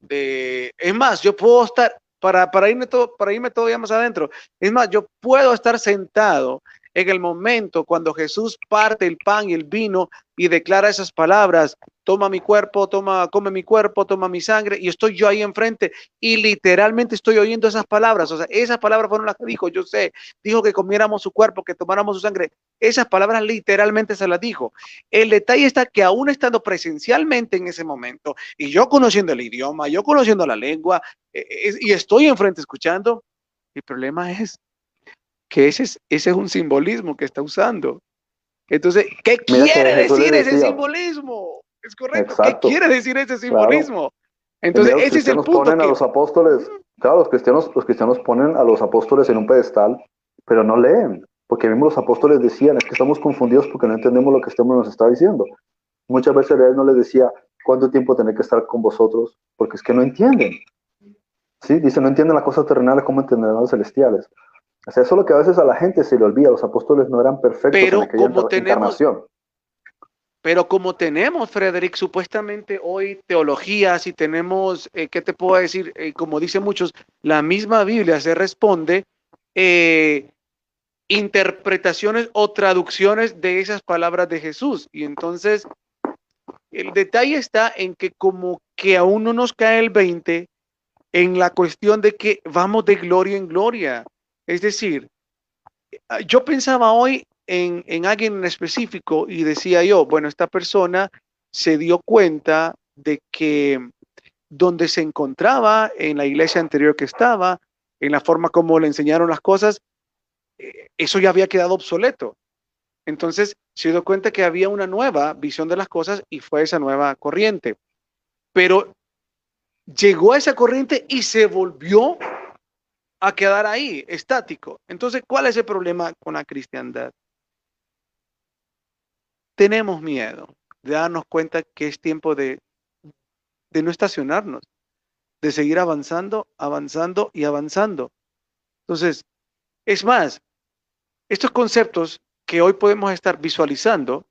De, es más, yo puedo estar, para, para, irme todo, para irme todavía más adentro, es más, yo puedo estar sentado en el momento cuando Jesús parte el pan y el vino y declara esas palabras, toma mi cuerpo, toma, come mi cuerpo, toma mi sangre, y estoy yo ahí enfrente y literalmente estoy oyendo esas palabras. O sea, esas palabras fueron las que dijo, yo sé, dijo que comiéramos su cuerpo, que tomáramos su sangre. Esas palabras literalmente se las dijo. El detalle está que aún estando presencialmente en ese momento, y yo conociendo el idioma, yo conociendo la lengua, eh, y estoy enfrente escuchando, el problema es que ese es, ese es un simbolismo que está usando. Entonces, ¿qué quiere decir ese simbolismo? Es correcto. ¿Qué quiere decir ese simbolismo? Entonces, ese es el punto. Ponen a los apóstoles, claro, los cristianos, los cristianos ponen a los apóstoles en un pedestal, pero no leen, porque mismo los apóstoles decían, es que estamos confundidos porque no entendemos lo que este nos está diciendo. Muchas veces él no les decía, ¿cuánto tiempo tener que estar con vosotros? Porque es que no entienden. ¿Sí? Dice, no entienden las cosas terrenales, ¿cómo entenderán las celestiales? O sea, eso es lo que a veces a la gente se le olvida. Los apóstoles no eran perfectos pero en como tenemos, Pero como tenemos, Frederick, supuestamente hoy teologías y tenemos, eh, ¿qué te puedo decir? Eh, como dicen muchos, la misma Biblia se responde, eh, interpretaciones o traducciones de esas palabras de Jesús. Y entonces, el detalle está en que como que aún no nos cae el 20 en la cuestión de que vamos de gloria en gloria. Es decir, yo pensaba hoy en, en alguien en específico y decía yo, bueno, esta persona se dio cuenta de que donde se encontraba, en la iglesia anterior que estaba, en la forma como le enseñaron las cosas, eh, eso ya había quedado obsoleto. Entonces se dio cuenta que había una nueva visión de las cosas y fue esa nueva corriente. Pero llegó a esa corriente y se volvió a quedar ahí, estático. Entonces, ¿cuál es el problema con la cristiandad? Tenemos miedo de darnos cuenta que es tiempo de, de no estacionarnos, de seguir avanzando, avanzando y avanzando. Entonces, es más, estos conceptos que hoy podemos estar visualizando,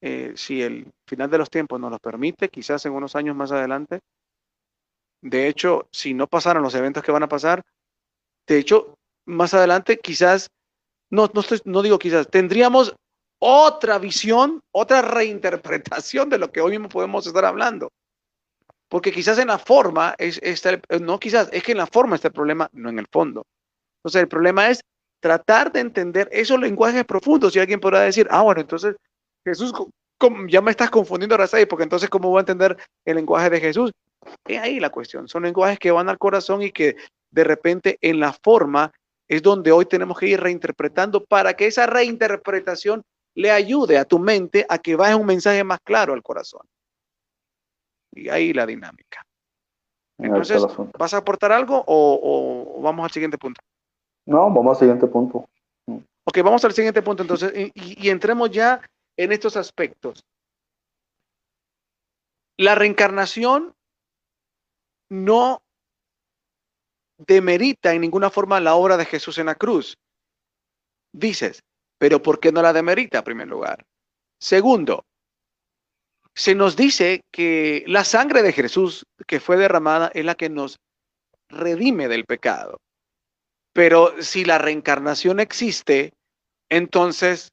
eh, si el final de los tiempos nos lo permite, quizás en unos años más adelante, de hecho, si no pasaran los eventos que van a pasar, de hecho, más adelante quizás, no, no, digo quizás, tendríamos otra visión, otra reinterpretación de lo que hoy mismo podemos estar hablando. Porque quizás en la forma, es, no quizás, es que en la forma está el problema, no en el fondo. Entonces el problema es tratar de entender esos lenguajes profundos. Y alguien podrá decir, ah, bueno, entonces Jesús, ya me estás confundiendo, Razay, porque entonces ¿cómo voy a entender el lenguaje de Jesús? Es ahí la cuestión. Son lenguajes que van al corazón y que de repente en la forma es donde hoy tenemos que ir reinterpretando para que esa reinterpretación le ayude a tu mente a que vaya un mensaje más claro al corazón. Y ahí la dinámica. Entonces, ¿vas a aportar algo o, vamos al siguiente punto? No, vamos al siguiente punto. Ok, vamos al siguiente punto entonces y entremos ya en estos aspectos. La reencarnación no demerita en ninguna forma la obra de Jesús en la cruz. Dices, pero ¿por qué no la demerita en primer lugar? Segundo, se nos dice que la sangre de Jesús que fue derramada es la que nos redime del pecado. Pero si la reencarnación existe, entonces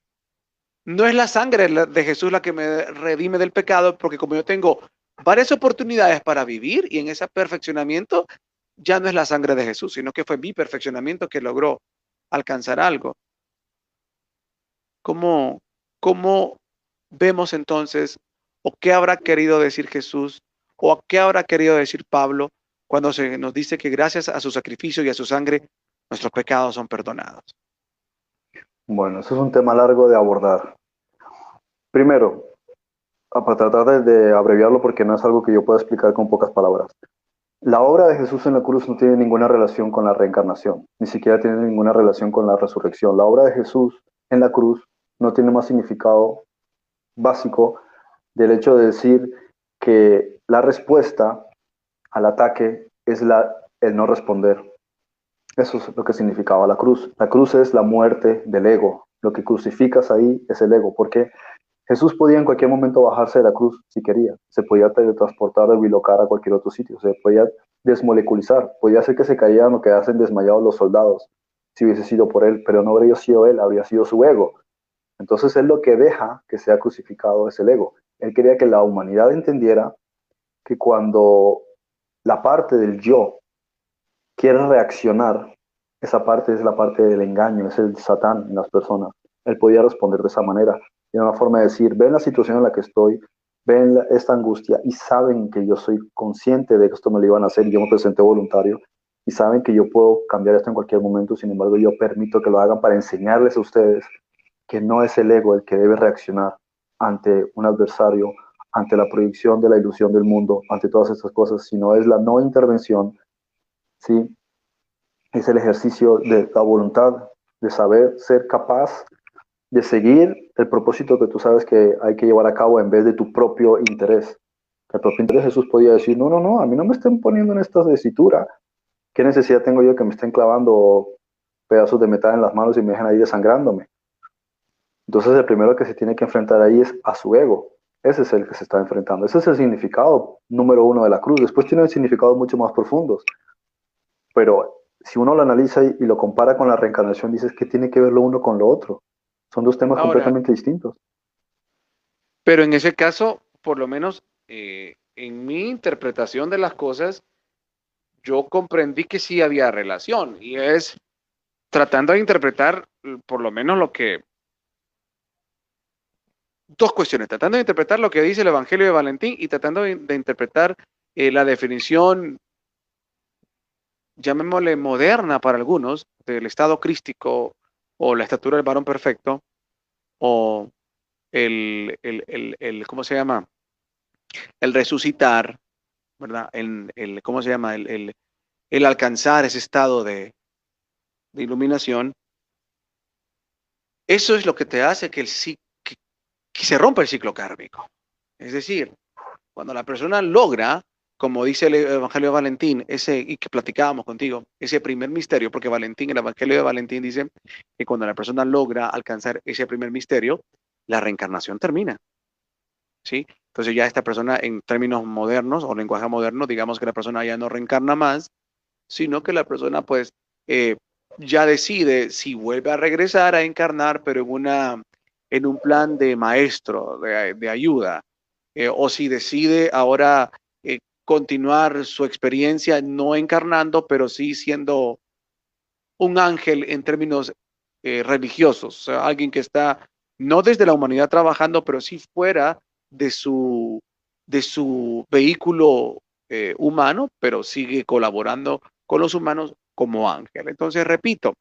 no es la sangre de Jesús la que me redime del pecado, porque como yo tengo varias oportunidades para vivir y en ese perfeccionamiento, ya no es la sangre de Jesús, sino que fue mi perfeccionamiento que logró alcanzar algo. ¿Cómo, cómo vemos entonces o qué habrá querido decir Jesús o qué habrá querido decir Pablo cuando se nos dice que gracias a su sacrificio y a su sangre nuestros pecados son perdonados? Bueno, eso es un tema largo de abordar. Primero, para tratar de, abreviarlo porque no es algo que yo pueda explicar con pocas palabras. La obra de Jesús en la cruz no tiene ninguna relación con la reencarnación, ni siquiera tiene ninguna relación con la resurrección. La obra de Jesús en la cruz no tiene más significado básico del hecho de decir que la respuesta al ataque es el no responder. Eso es lo que significaba la cruz. La cruz es la muerte del ego. Lo que crucificas ahí es el ego, porque Jesús podía en cualquier momento bajarse de la cruz si quería. Se podía teletransportar o bilocar a cualquier otro sitio. Se podía desmoleculizar. Podía hacer que se cayeran o quedasen desmayados los soldados si hubiese sido por él, pero no habría sido él, habría sido su ego. Entonces él lo que deja que sea crucificado es el ego. Él quería que la humanidad entendiera que cuando la parte del yo quiere reaccionar, esa parte es la parte del engaño, es el satán en las personas. Él podía responder de esa manera. Y una forma de decir, ven la situación en la que estoy, ven esta angustia y saben que yo soy consciente de que esto me lo iban a hacer y yo me presenté voluntario y saben que yo puedo cambiar esto en cualquier momento, sin embargo yo permito que lo hagan para enseñarles a ustedes que no es el ego el que debe reaccionar ante un adversario, ante la proyección de la ilusión del mundo, ante todas estas cosas, sino es la no intervención, ¿sí? Es el ejercicio de la voluntad, de saber ser capaz de seguir el propósito que tú sabes que hay que llevar a cabo en vez de tu propio interés. El propio interés Jesús podía decir, no, no, no, a mí no me estén poniendo en esta desitura. ¿Qué necesidad tengo yo que me estén clavando pedazos de metal en las manos y me dejen ahí desangrándome? Entonces el primero que se tiene que enfrentar ahí es a su ego. Ese es el que se está enfrentando. Ese es el significado número uno de la cruz. Después tiene significados mucho más profundos. Pero si uno lo analiza y, lo compara con la reencarnación, dices que tiene que ver lo uno con lo otro. Son dos temas completamente distintos. Pero en ese caso, por lo menos eh, en mi interpretación de las cosas, yo comprendí que sí había relación y es tratando de interpretar por lo menos lo que... Dos cuestiones, tratando de interpretar lo que dice el Evangelio de Valentín y tratando de, interpretar eh, la definición, llamémosle moderna para algunos, del estado crístico o la estatura del varón perfecto, o el, el, el, ¿cómo se llama? El resucitar, ¿verdad? El, el ¿Cómo se llama? El, el, alcanzar ese estado de, de, iluminación. Eso es lo que te hace que, el, que, que se rompa el ciclo kármico. Es decir, cuando la persona logra como dice el Evangelio de Valentín, ese y que platicábamos contigo, ese primer misterio, porque Valentín, el Evangelio de Valentín dice que cuando la persona logra alcanzar ese primer misterio, la reencarnación termina. ¿Sí? Entonces ya esta persona en términos modernos o lenguaje moderno, digamos que la persona ya no reencarna más, sino que la persona pues eh, ya decide si vuelve a regresar a encarnar, pero en, una, en un plan de maestro, de, ayuda, eh, o si decide ahora continuar su experiencia no encarnando, pero sí siendo un ángel en términos eh, religiosos, alguien que está no desde la humanidad trabajando, pero sí fuera de su, de su vehículo eh, humano, pero sigue colaborando con los humanos como ángel. Entonces, repito,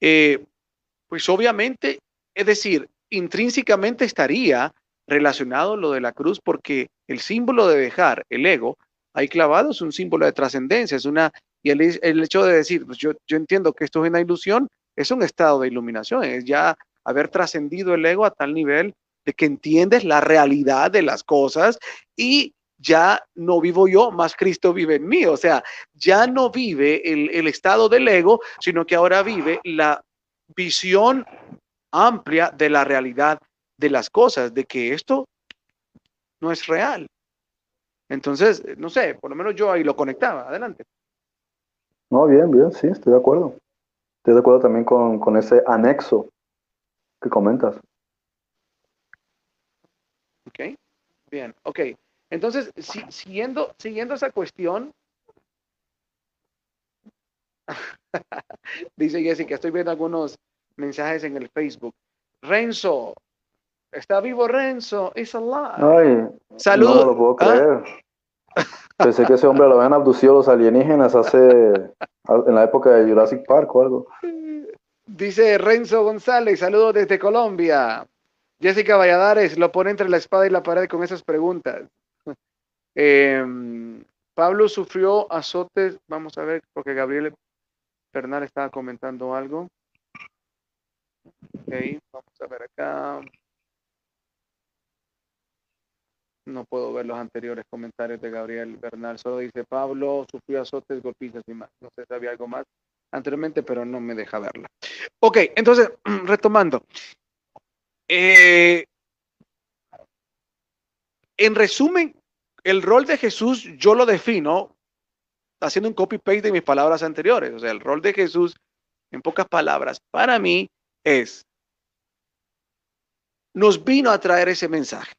eh, pues obviamente, es decir, intrínsecamente estaría relacionado lo de la cruz porque el símbolo de dejar el ego ahí clavado es un símbolo de trascendencia, es una, y el, hecho de decir, pues yo, yo entiendo que esto es una ilusión, es un estado de iluminación, es ya haber trascendido el ego a tal nivel de que entiendes la realidad de las cosas y ya no vivo yo, más Cristo vive en mí. O sea, ya no vive el, el estado del ego, sino que ahora vive la visión amplia de la realidad de las cosas, de que esto no es real. Entonces, no sé, por lo menos yo ahí lo conectaba. Adelante. No, bien, bien, sí, estoy de acuerdo. Estoy de acuerdo también con, ese anexo que comentas. Ok, bien, ok. Entonces, siguiendo, siguiendo esa cuestión, dice Jessica, estoy viendo algunos mensajes en el Facebook. Renzo, Está vivo Renzo, it's alive. Ay, Saludos. No lo puedo ¿Ah? creer. Pensé que ese hombre lo habían abducido los alienígenas hace, en la época de Jurassic Park o algo. Dice Renzo González, saludos desde Colombia. Jessica Valladares lo pone entre la espada y la pared con esas preguntas. Em, Pablo sufrió azotes, vamos a ver, porque Gabriel Bernal estaba comentando algo. Ok, vamos a ver acá. No puedo ver los anteriores comentarios de Gabriel Bernal. Solo dice Pablo sufrió azotes, golpizas y más. No sé si había algo más anteriormente, pero no me deja verla. Ok, entonces, retomando. Eh, en resumen, el rol de Jesús yo lo defino haciendo un copy-paste de mis palabras anteriores. O sea, el rol de Jesús, en pocas palabras, para mí es, nos vino a traer ese mensaje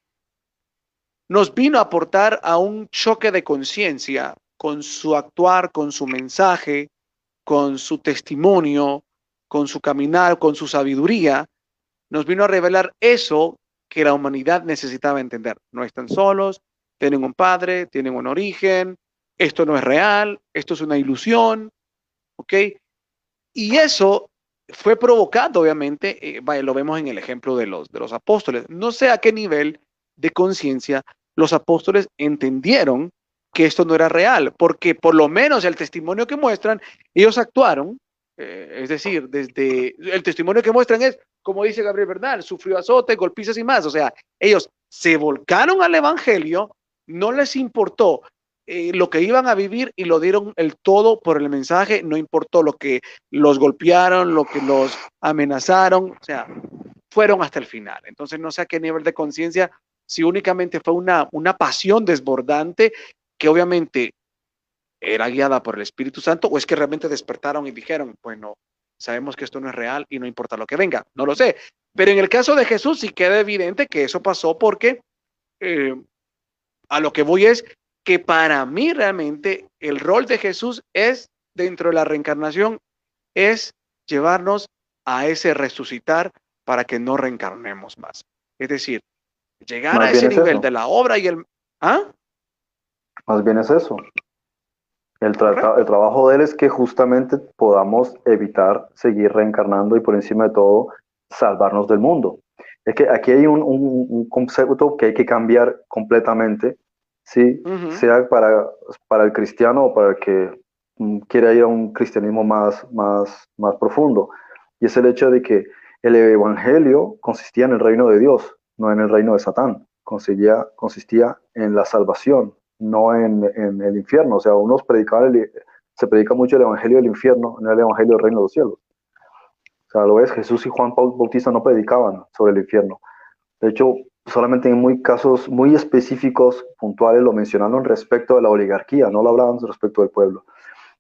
nos vino a aportar a un choque de conciencia con su actuar, con su mensaje, con su testimonio, con su caminar, con su sabiduría, nos vino a revelar eso que la humanidad necesitaba entender. No están solos, tienen un padre, tienen un origen, esto no es real, esto es una ilusión, ¿ok? Y eso fue provocado, obviamente, eh, lo vemos en el ejemplo de los, de los apóstoles. No sé a qué nivel de conciencia los apóstoles entendieron que esto no era real, porque por lo menos el testimonio que muestran, ellos actuaron, eh, es decir, desde el testimonio que muestran es, como dice Gabriel Bernal, sufrió azote, golpizas y más, o sea, ellos se volcaron al Evangelio, no les importó eh, lo que iban a vivir y lo dieron el todo por el mensaje, no importó lo que los golpearon, lo que los amenazaron, o sea, fueron hasta el final. Entonces, no sé a qué nivel de conciencia si únicamente fue una, una pasión desbordante que obviamente era guiada por el Espíritu Santo o es que realmente despertaron y dijeron, bueno, sabemos que esto no es real y no importa lo que venga, no lo sé. Pero en el caso de Jesús sí queda evidente que eso pasó porque eh, a lo que voy es que para mí realmente el rol de Jesús es, dentro de la reencarnación, es llevarnos a ese resucitar para que no reencarnemos más. Es decir, llegar a ese nivel de la obra y el... ¿Ah? Más bien es eso. El, el, trabajo de él es que justamente podamos evitar seguir reencarnando y por encima de todo salvarnos del mundo. Es que aquí hay un, concepto que hay que cambiar completamente, ¿sí? sea para, para el cristiano o para el que mm, quiera ir a un cristianismo más, más, más profundo. Y es el hecho de que el evangelio consistía en el reino de Dios, no en el reino de Satán. Consistía, consistía en la salvación, no en, el infierno. O sea, unos predicaban, se predica mucho el evangelio del infierno, no el evangelio del reino de los cielos. O sea, lo ves, Jesús y Juan Bautista no predicaban sobre el infierno. De hecho, solamente en muy casos muy específicos, puntuales, lo mencionaron respecto de la oligarquía, no lo hablaban respecto del pueblo.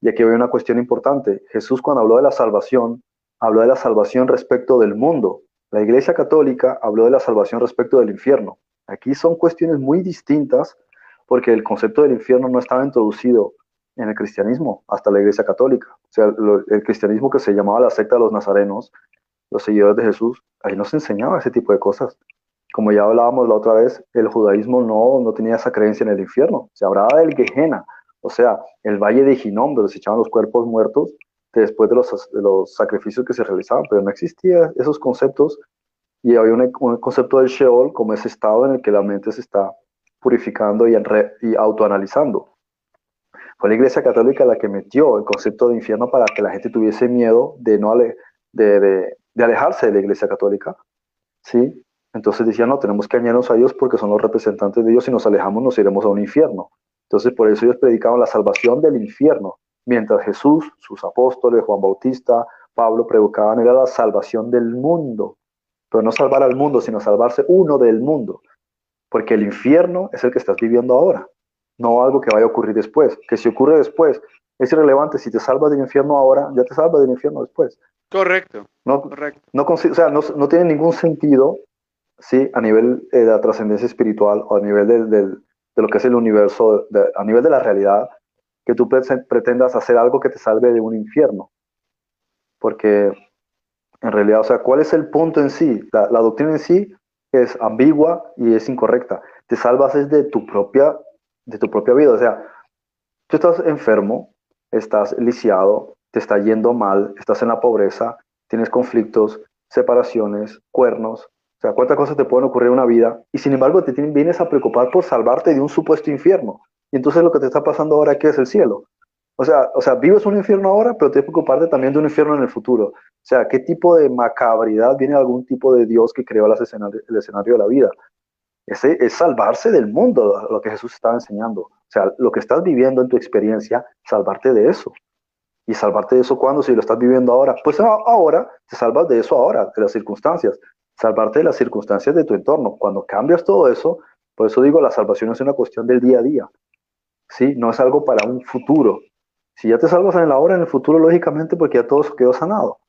Y aquí hay una cuestión importante. Jesús cuando habló de la salvación, habló de la salvación respecto del mundo. La Iglesia Católica habló de la salvación respecto del infierno. Aquí son cuestiones muy distintas porque el concepto del infierno no estaba introducido en el cristianismo hasta la Iglesia Católica. O sea, el cristianismo que se llamaba la secta de los nazarenos, los seguidores de Jesús, ahí no se enseñaba ese tipo de cosas. Como ya hablábamos la otra vez, el judaísmo no, no tenía esa creencia en el infierno. Se hablaba del Gehenna, o sea, el valle de Ginom, donde se echaban los cuerpos muertos después de los, sacrificios que se realizaban, pero no existían esos conceptos y había un, concepto del Sheol como ese estado en el que la mente se está purificando y, y autoanalizando. Fue la Iglesia Católica la que metió el concepto de infierno para que la gente tuviese miedo de, no alejarse de la Iglesia Católica. ¿sí? Entonces decían, no, tenemos que añadirnos a ellos porque son los representantes de Dios. Si nos alejamos, nos iremos a un infierno. Entonces, por eso ellos predicaban la salvación del infierno. Mientras Jesús, sus apóstoles, Juan Bautista, Pablo predicaban era la salvación del mundo. Pero no salvar al mundo, sino salvarse uno del mundo. Porque el infierno es el que estás viviendo ahora no algo que vaya a ocurrir después. Que si ocurre después, es irrelevante. Si te salvas del infierno ahora, ya te salvas del infierno después. Correcto. No, correcto. No, o sea, no, tiene ningún sentido, ¿sí? A nivel eh, de la trascendencia espiritual o a nivel de lo que es el universo, a nivel de la realidad, que tú pretendas hacer algo que te salve de un infierno. Porque en realidad, o sea, ¿cuál es el punto en sí? La, doctrina en sí es ambigua y es incorrecta. Te salvas es de tu propia de tu propia vida. O sea, tú estás enfermo, estás lisiado, te está yendo mal, estás en la pobreza, tienes conflictos, separaciones, cuernos. O sea, cuántas cosas te pueden ocurrir en una vida y sin embargo te vienes a preocupar por salvarte de un supuesto infierno. Y entonces lo que te está pasando ahora aquí es el cielo. O sea, o sea, vives un infierno ahora, pero tienes que preocuparte también de un infierno en el futuro. O sea, ¿qué tipo de macabridad viene de algún tipo de Dios que creó el escenario de la vida? es, salvarse del mundo, lo que Jesús estaba enseñando. O sea, lo que estás viviendo en tu experiencia, salvarte de eso. ¿Y salvarte de eso cuando Si lo estás viviendo ahora. Pues ahora te salvas de eso ahora, de las circunstancias. Salvarte de las circunstancias de tu entorno. Cuando cambias todo eso, por eso digo, la salvación es una cuestión del día a día. ¿Sí? No es algo para un futuro. Si ya te salvas en la hora, en el futuro, lógicamente, porque ya todo quedó sanado.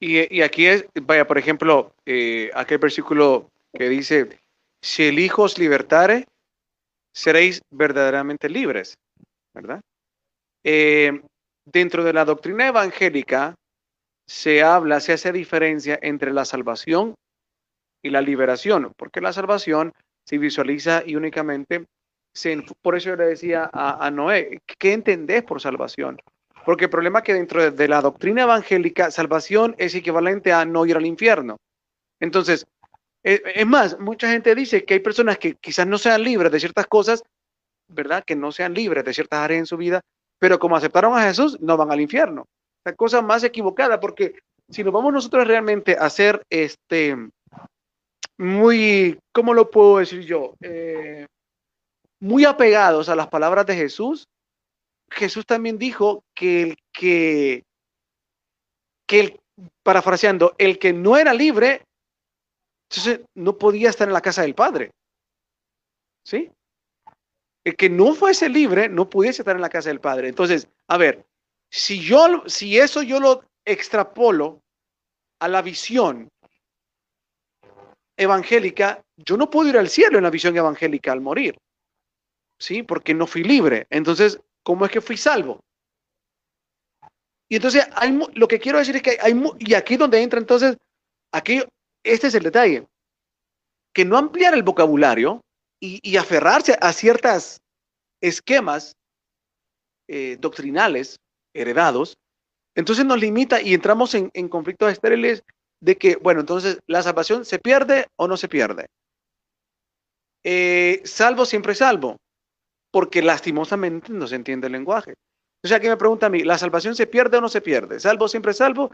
Y, aquí es, vaya, por ejemplo, eh, aquel versículo que dice, si el Hijo os libertare, seréis verdaderamente libres, ¿verdad? Eh, dentro de la doctrina evangélica se habla, se hace diferencia entre la salvación y la liberación, porque la salvación se visualiza y únicamente, por eso yo le decía a, Noé, ¿qué entendés por salvación? Porque el problema es que dentro de la doctrina evangélica, salvación es equivalente a no ir al infierno. Entonces, eh, es más, mucha gente dice que hay personas que quizás no sean libres de ciertas cosas, ¿verdad? Que no sean libres de ciertas áreas en su vida, pero como aceptaron a Jesús, no van al infierno. La cosa más equivocada, porque si nos vamos nosotros realmente a ser este, muy, ¿cómo lo puedo decir yo? Eh, muy apegados a las palabras de Jesús, Jesús también dijo que el que, que el, parafraseando, el que no era libre entonces no podía estar en la casa del Padre. ¿Sí? El que no fuese libre no pudiese estar en la casa del Padre. Entonces, a ver, si yo, si eso yo lo extrapolo a la visión evangélica, yo no puedo ir al cielo en la visión evangélica al morir. ¿Sí? Porque no fui libre. Entonces, ¿cómo es que fui salvo? Y entonces, hay, lo que quiero decir es que hay, y aquí donde entra entonces, aquí, este es el detalle, que no ampliar el vocabulario y, aferrarse a ciertos esquemas eh, doctrinales heredados, entonces nos limita y entramos en, en conflictos estériles de que, bueno, entonces la salvación se pierde o no se pierde. Eh, salvo siempre salvo, porque lastimosamente no se entiende el lenguaje. O sea, que me pregunta a mí, ¿la salvación se pierde o no se pierde? ¿Salvo siempre salvo?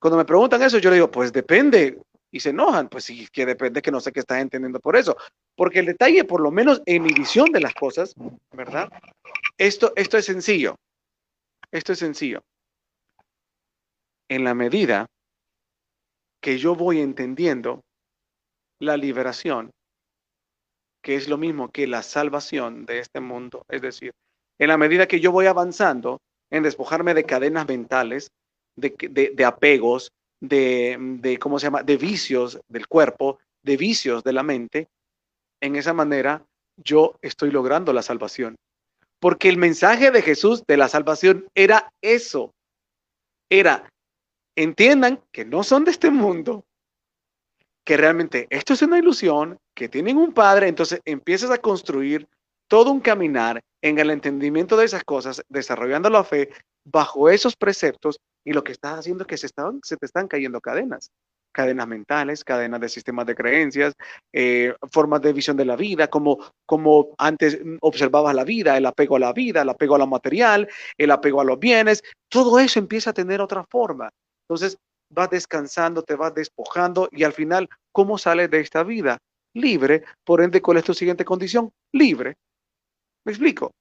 Cuando me preguntan eso, yo le digo, pues depende. Y se enojan, pues sí, que depende, que no sé qué estás entendiendo por eso. Porque el detalle, por lo menos en mi visión de las cosas, ¿verdad? Esto, esto es sencillo. Esto es sencillo. En la medida que yo voy entendiendo la liberación, que es lo mismo que la salvación de este mundo, es decir, en la medida que yo voy avanzando en despojarme de cadenas mentales, de, apegos, de, de, ¿cómo se llama?, de vicios del cuerpo, de vicios de la mente, en esa manera yo estoy logrando la salvación. Porque el mensaje de Jesús de la salvación era eso. Era, entiendan que no son de este mundo, que realmente esto es una ilusión, que tienen un padre, entonces empiezas a construir todo un caminar en el entendimiento de esas cosas, desarrollando la fe bajo esos preceptos y lo que estás haciendo es que se, están, se te están cayendo cadenas, cadenas mentales, cadenas de sistemas de creencias, eh, formas de visión de la vida, como, como antes observabas la vida, el apego a la vida, el apego a lo material, el apego a los bienes, todo eso empieza a tener otra forma. Entonces vas descansando, te vas despojando y al final, ¿cómo sales de esta vida? Libre. Por ende, ¿cuál es tu siguiente condición? Libre. ¿Me explico?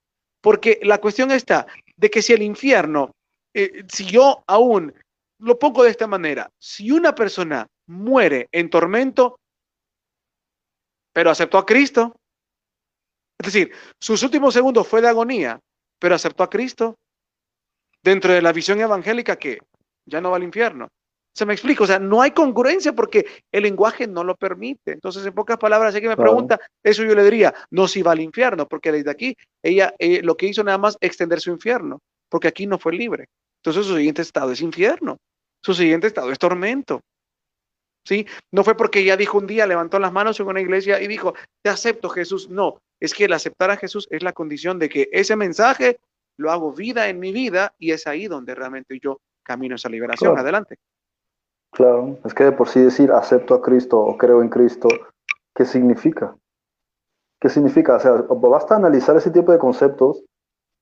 Porque la cuestión está de que si el infierno, eh, si yo aún lo pongo de esta manera, si una persona muere en tormento, pero aceptó a Cristo, es decir, sus últimos segundos fue de agonía, pero aceptó a Cristo, dentro de la visión evangélica que ya no va al infierno. Se me explica, o sea, no hay congruencia porque el lenguaje no lo permite. Entonces, en pocas palabras, si que me pregunta, eso yo le diría, no si va al infierno, porque desde aquí ella eh, lo que hizo nada más extender su infierno, porque aquí no fue libre. Entonces, su siguiente estado es infierno, su siguiente estado es tormento. ¿Sí? No fue porque ella dijo un día, levantó las manos en una iglesia y dijo, te acepto Jesús. No, es que el aceptar a Jesús es la condición de que ese mensaje lo hago vida en mi vida y es ahí donde realmente yo camino esa liberación. Adelante. Claro, es que de por sí decir acepto a Cristo o creo en Cristo, ¿qué significa? ¿Qué significa? O sea, basta analizar ese tipo de conceptos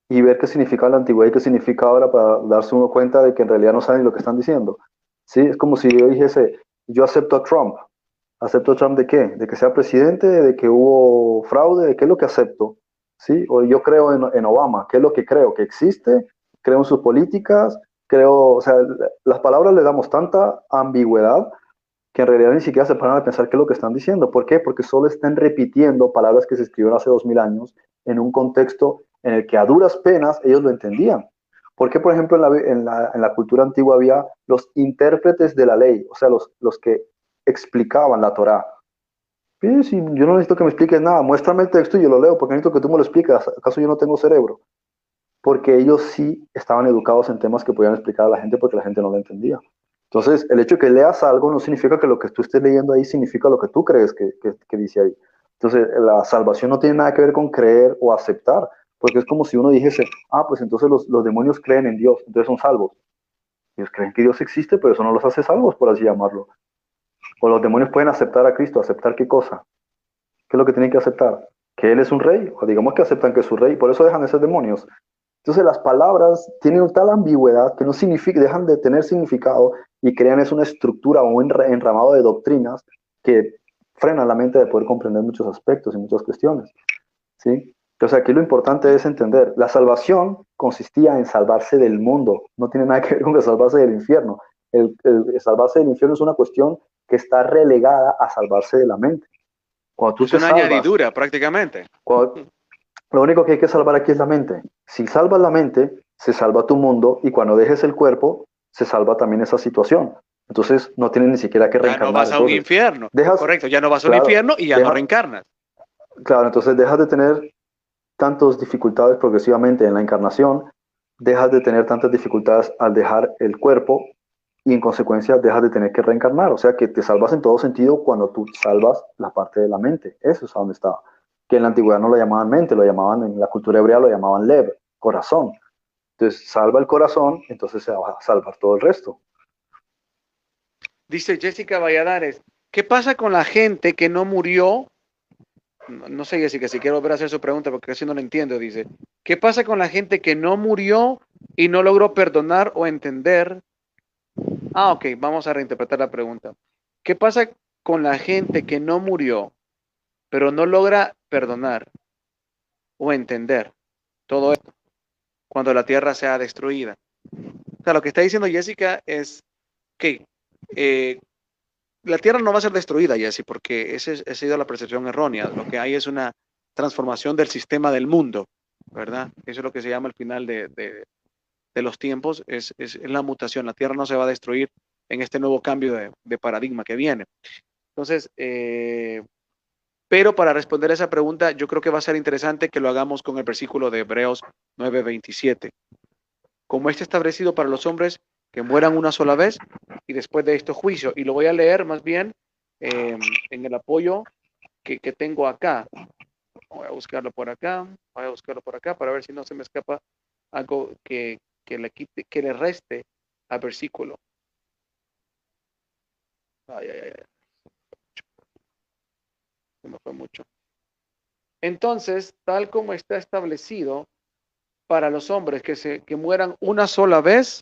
y ver qué significa la antigüedad y qué significa ahora para darse uno cuenta de que en realidad no saben lo que están diciendo. ¿Sí? Es como si yo dijese, yo acepto a Trump. ¿Acepto a Trump de qué? ¿De que sea presidente? ¿De que hubo fraude? ¿De qué es lo que acepto? ¿Sí? O yo creo en, en Obama. ¿Qué es lo que creo? ¿Que existe? ¿Creo en sus políticas? Creo, o sea, las palabras le damos tanta ambigüedad que en realidad ni siquiera se paran a pensar qué es lo que están diciendo. ¿Por qué? Porque solo están repitiendo palabras que se escribieron hace dos mil años en un contexto en el que a duras penas ellos lo entendían. ¿Por qué, por ejemplo, en la, en la, cultura antigua había los intérpretes de la ley, o sea, los, los que explicaban la Torá? Sí, yo no necesito que me expliques nada, muéstrame el texto y yo lo leo, porque necesito que tú me lo expliques, ¿acaso yo no tengo cerebro? Porque ellos sí estaban educados en temas que podían explicar a la gente porque la gente no lo entendía. Entonces, el hecho de que leas algo no significa que lo que tú estés leyendo ahí significa lo que tú crees que, dice ahí. Entonces, la salvación no tiene nada que ver con creer o aceptar, porque es como si uno dijese, ah, pues entonces los, los demonios creen en Dios, entonces son salvos. Ellos creen que Dios existe, pero eso no los hace salvos, por así llamarlo. O los demonios pueden aceptar a Cristo, aceptar qué cosa. ¿Qué es lo que tienen que aceptar? Que Él es un rey, o digamos que aceptan que es su rey, por eso dejan de ser demonios. Entonces las palabras tienen tal ambigüedad que no significa, dejan de tener significado y crean es una estructura o un enramado de doctrinas que frenan la mente de poder comprender muchos aspectos y muchas cuestiones. ¿sí? Entonces aquí lo importante es entender, la salvación consistía en salvarse del mundo, no tiene nada que ver con salvarse del infierno. El, salvarse del infierno es una cuestión que está relegada a salvarse de la mente. Cuando tú es una añadidura prácticamente. Lo único que hay que salvar aquí es la mente. Si salvas la mente, se salva tu mundo y cuando dejes el cuerpo, se salva también esa situación. Entonces no tienes ni siquiera que reencarnar. Ya no vas a un infierno. Correcto, ya no vas a un infierno y ya no reencarnas. Claro, entonces dejas de tener tantas dificultades progresivamente en la encarnación, dejas de tener tantas dificultades al dejar el cuerpo y en consecuencia dejas de tener que reencarnar. O sea que te salvas en todo sentido cuando tú salvas la parte de la mente. Eso es a donde estaba. Que en la antigüedad no lo llamaban mente, lo llamaban, en la cultura hebrea lo llamaban lev, corazón. Entonces salva el corazón, entonces se va a salvar todo el resto. Dice Jessica Valladares, ¿qué pasa con la gente que no murió? No, sé, Jessica, si quiero volver a hacer su pregunta porque casi no lo entiendo. Dice, ¿qué pasa con la gente que no murió y no logró perdonar o entender Ah, ok, vamos a reinterpretar la pregunta. ¿Qué pasa con la gente que no murió, pero no logra perdonar o entender todo esto cuando la tierra sea destruida? O sea, lo que está diciendo Jessica es que eh, la tierra no va a ser destruida, Jessica, porque esa ha sido la percepción errónea. Lo que hay es una transformación del sistema del mundo, ¿verdad? Eso es lo que se llama el final de, de los tiempos es, la mutación. La Tierra no se va a destruir en este nuevo cambio de, paradigma que viene. Entonces, eh, pero para responder a esa pregunta, yo creo que va a ser interesante que lo hagamos con el versículo de Hebreos 9:27. Como este establecido para los hombres que mueran una sola vez y después de esto juicio. Y lo voy a leer más bien em, en el apoyo que, tengo acá. Voy a buscarlo por acá, voy a buscarlo por acá para ver si no se me escapa algo que, que le quite, que le reste al versículo. Ay, ay, ay. Fue mucho. Entonces, tal como está establecido para los hombres que, se, que mueran una sola vez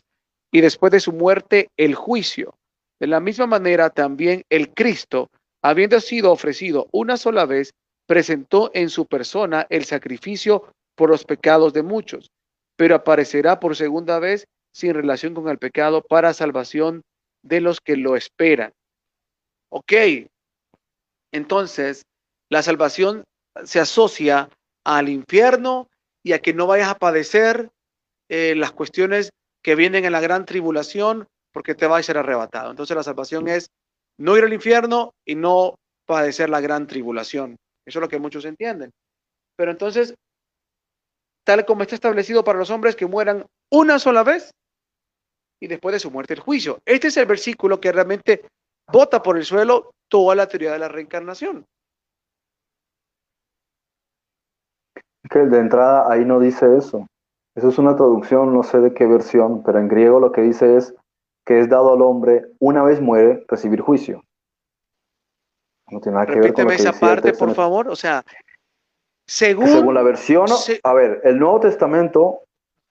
y después de su muerte el juicio. De la misma manera, también el Cristo, habiendo sido ofrecido una sola vez, presentó en su persona el sacrificio por los pecados de muchos pero aparecerá por segunda vez sin relación con el pecado para salvación de los que lo esperan. Ok, entonces la salvación se asocia al infierno y a que no vayas a padecer eh, las cuestiones que vienen en la gran tribulación porque te va a ser arrebatado. Entonces la salvación es no ir al infierno y no padecer la gran tribulación. Eso es lo que muchos entienden. Pero entonces tal como está establecido para los hombres que mueran una sola vez y después de su muerte el juicio. Este es el versículo que realmente bota por el suelo toda la teoría de la reencarnación. Que de entrada ahí no dice eso. Eso es una traducción, no sé de qué versión, pero en griego lo que dice es que es dado al hombre una vez muere recibir juicio. No tiene nada que ver con esa parte, por favor. O sea, según, la versión, a ver, el Nuevo Testamento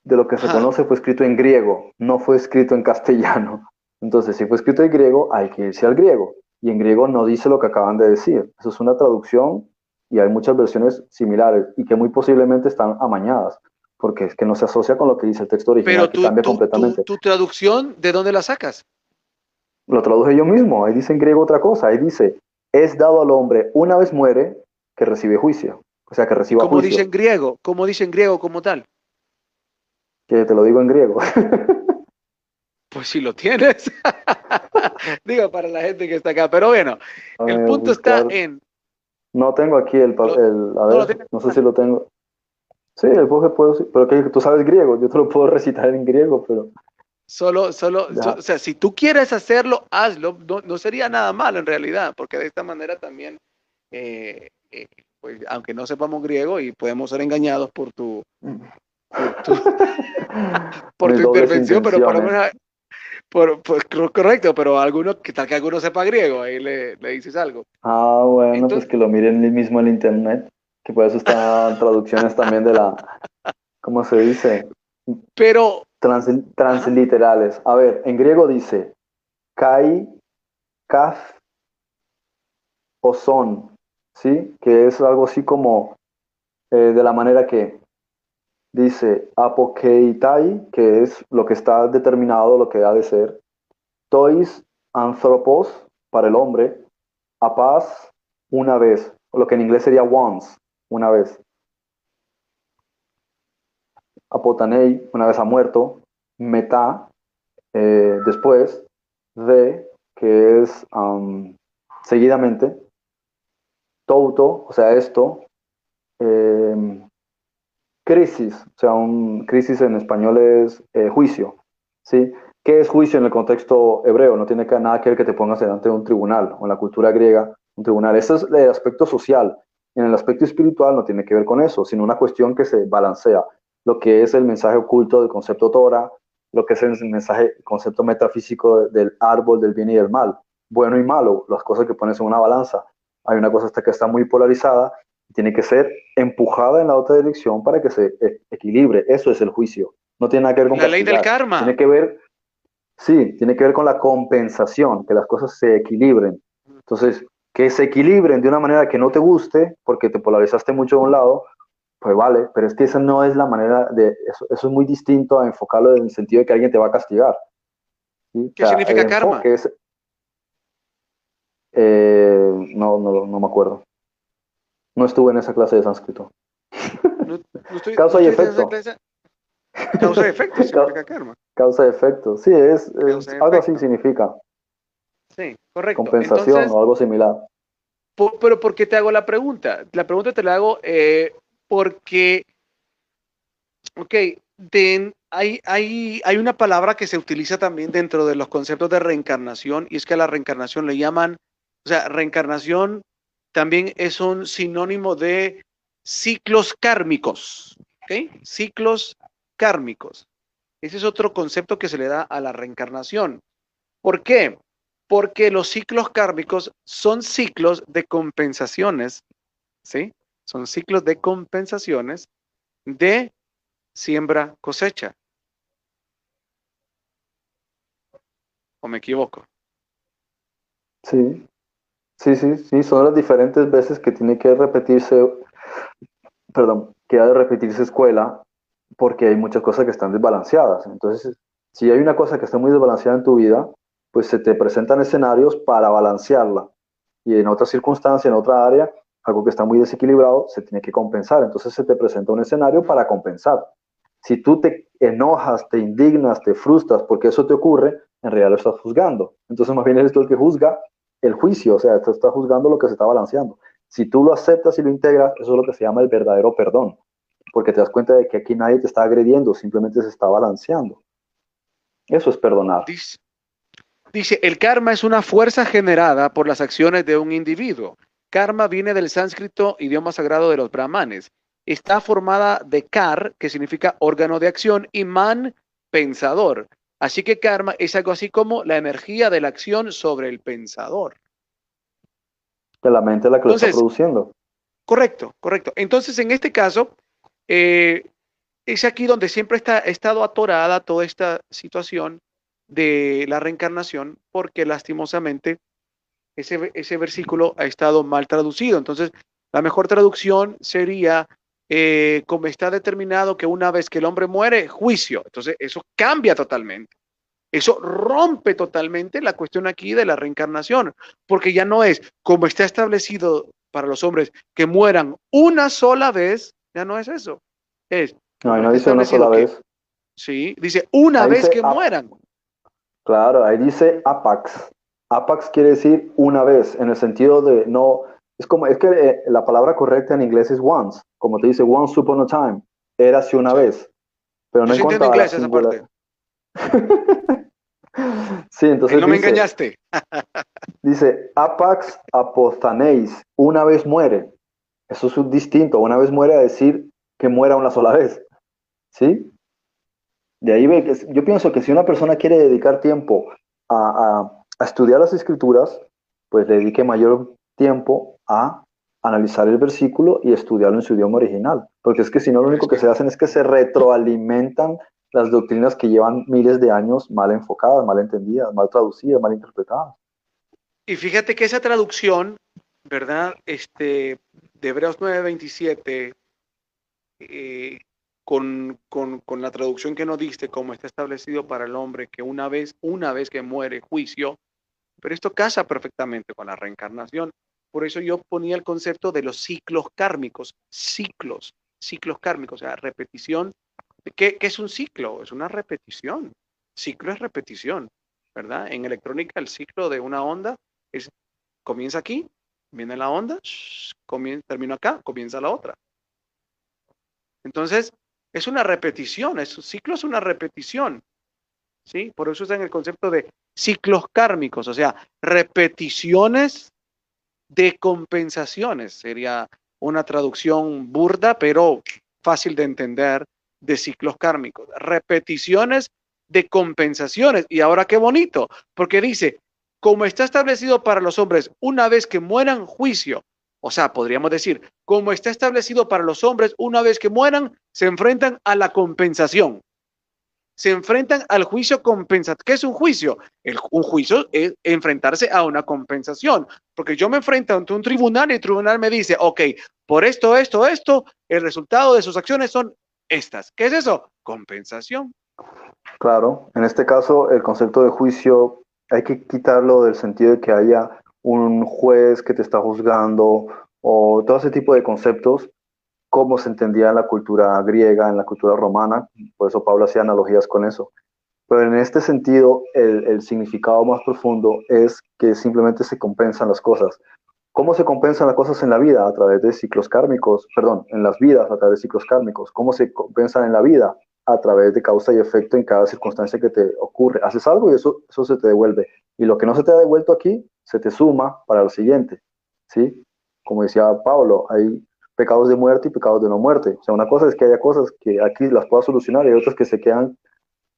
de lo que se conoce fue escrito en griego, no fue escrito en castellano. Entonces, si fue escrito en griego, hay que irse al griego. Y en griego no dice lo que acaban de decir. Eso es una traducción y hay muchas versiones similares y que muy posiblemente están amañadas, porque es que no se asocia con lo que dice el texto original, Pero cambia completamente. Tu, traducción, ¿de dónde la sacas? Lo traduje yo mismo. Ahí dice en griego otra cosa. Ahí dice, es dado al hombre una vez muere que recibe juicio. O sea, que reciba Como dice en griego, como dice en griego como tal. Que te lo digo en griego. pues si lo tienes. digo para la gente que está acá. Pero bueno, el punto está en... No tengo aquí el... el a ver, no, sé si lo tengo. Sí, el puedo, puedo pero que tú sabes griego, yo te lo puedo recitar en griego, pero... Solo, solo, o sea, si tú quieres hacerlo, hazlo, no, sería nada malo en realidad, porque de esta manera también eh, eh, pues, aunque no sepamos griego y podemos ser engañados por tu, por tu, intervención, pero por, correcto, pero alguno, que tal que alguno sepa griego, ahí le, dices algo. Ah, bueno, pues que lo miren mismo en internet, que por eso están traducciones también de la, ¿cómo se dice? Pero... transliterales. A ver, en griego dice, kai, kaf, o son, ¿sí? Que es algo así como eh, de la manera que dice apokeitai, que es lo que está determinado, lo que ha de ser, tois anthropos, para el hombre, apaz, una vez, lo que en inglés sería once, una vez. Apotanei, una vez ha muerto, meta, eh, después, de, que es seguidamente, Touto, o sea, esto, em, crisis, o sea, un crisis en español es eh, juicio, ¿sí? ¿Qué es juicio en el contexto hebreo? No tiene nada que ver que te pongas delante de un tribunal o en la cultura griega, un tribunal. Ese es el aspecto social. En el aspecto espiritual no tiene que ver con eso, sino una cuestión que se balancea. Lo que es el mensaje oculto del concepto Torah, lo que es el mensaje, el concepto metafísico del árbol del bien y del mal, bueno y malo, las cosas que pones en una balanza. Hay una cosa hasta que está muy polarizada tiene que ser empujada en la otra dirección para que se e, equilibre. Eso es el juicio. No tiene nada que ver con la ley del karma. Tiene que ver, sí, tiene que ver con la compensación, que las cosas se equilibren. Entonces, que se equilibren de una manera que no te guste, porque te polarizaste mucho de un lado, pues vale, pero es que esa no es la manera de, eso, es muy distinto a enfocarlo en el sentido de que alguien te va a castigar. ¿Qué significa karma? Eh, no, no, no me acuerdo. No estuve en esa clase de sánscrito. causa y efecto. Causa y efecto significa karma. Causa y efecto, sí, es, algo así significa. Sí, correcto. Compensación o algo similar. pero ¿por qué te hago la pregunta? La pregunta te la hago eh, porque, ok, hay, hay, hay una palabra que se utiliza también dentro de los conceptos de reencarnación y es que a la reencarnación le llaman, o sea, reencarnación también es un sinónimo de ciclos kármicos. ¿ok? Ciclos kármicos. Ese es otro concepto que se le da a la reencarnación. ¿Por qué? Porque los ciclos kármicos son ciclos de compensaciones, ¿sí? Son ciclos de compensaciones de siembra cosecha. ¿O me equivoco? Sí, Sí, sí, sí, son las diferentes veces que tiene que repetirse, perdón, que ha de repetirse escuela, porque hay muchas cosas que están desbalanceadas. Entonces, si hay una cosa que está muy desbalanceada en tu vida, pues se te presentan escenarios para balancearla. Y en otra circunstancia, en otra área, algo que está muy desequilibrado, se tiene que compensar. Entonces se te presenta un escenario para compensar. Si tú te enojas, te indignas, te frustras porque eso te ocurre, en realidad lo estás juzgando. Entonces más bien eres tú el que juzga el juicio, o sea, te está juzgando lo que se está balanceando. Si tú lo aceptas y lo integras, eso es lo que se llama el verdadero perdón, porque te das cuenta de que aquí nadie te está agrediendo, simplemente se está balanceando. Eso es perdonar. Dice, dice, el karma es una fuerza generada por las acciones de un individuo. Karma viene del sánscrito, idioma sagrado de los brahmanes. Está formada de kar, que significa órgano de acción, y man, pensador. Así que karma es algo así como la energía de la acción sobre el pensador. Que la mente la que lo está produciendo. Correcto, correcto. Entonces, en este caso, eh, es aquí donde siempre está, ha estado atorada toda esta situación de la reencarnación, porque lastimosamente ese, ese versículo ha estado mal traducido. Entonces, la mejor traducción sería eh, como está determinado que una vez que el hombre muere, juicio. Entonces, eso cambia totalmente. Eso rompe totalmente la cuestión aquí de la reencarnación, porque ya no es como está establecido para los hombres que mueran una sola vez, ya no es eso. Es. No, no dice una sola vez. Sí, dice una vez que mueran. Claro, ahí dice apax. Apax quiere decir una vez, en el sentido de no, es como, es que eh, la palabra correcta en inglés es once, como te dice once upon a time, era así una vez. Pero no en cuanto inglés esa parte. sí, entonces. no me engañaste. dice apax apothaneis, una vez muere. Eso es distinto, una vez muere a decir que muera una sola vez. ¿Sí? De ahí ve que yo pienso que si una persona quiere dedicar tiempo a, a estudiar las escrituras, pues le dedique mayor tiempo a analizar el versículo y estudiarlo en su idioma original, porque es que si no lo único que se hacen es que se retroalimentan las doctrinas que llevan miles de años mal enfocadas, mal entendidas, mal traducidas, mal interpretadas. Y fíjate que esa traducción, ¿verdad? Este, de Hebreos 9:27, eh, con, con, con, la traducción que nos diste, como está establecido para el hombre, que una vez, una vez que muere, juicio, pero esto casa perfectamente con la reencarnación. Por eso yo ponía el concepto de los ciclos kármicos, ciclos, ciclos kármicos, o sea, repetición. ¿Qué, es un ciclo? Es una repetición. Ciclo es repetición, ¿verdad? En electrónica el ciclo de una onda es, comienza aquí, viene la onda, comienza, termina acá, comienza la otra. Entonces, es una repetición, es, ciclo es una repetición. ¿sí? Por eso en el concepto de ciclos kármicos, o sea, repeticiones de compensaciones. Sería una traducción burda, pero fácil de entender de ciclos kármicos. Repeticiones de compensaciones. Y ahora qué bonito, porque dice, como está establecido para los hombres, una vez que mueran juicio, o sea, podríamos decir, como está establecido para los hombres, una vez que mueran, se enfrentan a la compensación. Se enfrentan al juicio compensatorio. ¿Qué es un juicio? un juicio es enfrentarse a una compensación. Porque yo me enfrento ante un tribunal y el tribunal me dice, ok, por esto, esto, esto, el resultado de sus acciones son estas. ¿Qué es eso? Compensación. Claro, en este caso el concepto de juicio hay que quitarlo del sentido de que haya un juez que te está juzgando o todo ese tipo de conceptos como se entendía en la cultura griega, en la cultura romana, por eso Pablo hacía analogías con eso. Pero en este sentido, el, el significado más profundo es que simplemente se compensan las cosas. ¿Cómo se compensan las cosas en la vida? A través de ciclos kármicos, perdón, en las vidas a través de ciclos kármicos. ¿Cómo se compensan en la vida? A través de causa y efecto en cada circunstancia que te ocurre. Haces algo y eso, eso se te devuelve. Y lo que no se te ha devuelto aquí, se te suma para lo siguiente. ¿Sí? Como decía Pablo, hay pecados de muerte y pecados de no muerte. O sea, una cosa es que haya cosas que aquí las puedas solucionar y otras que se quedan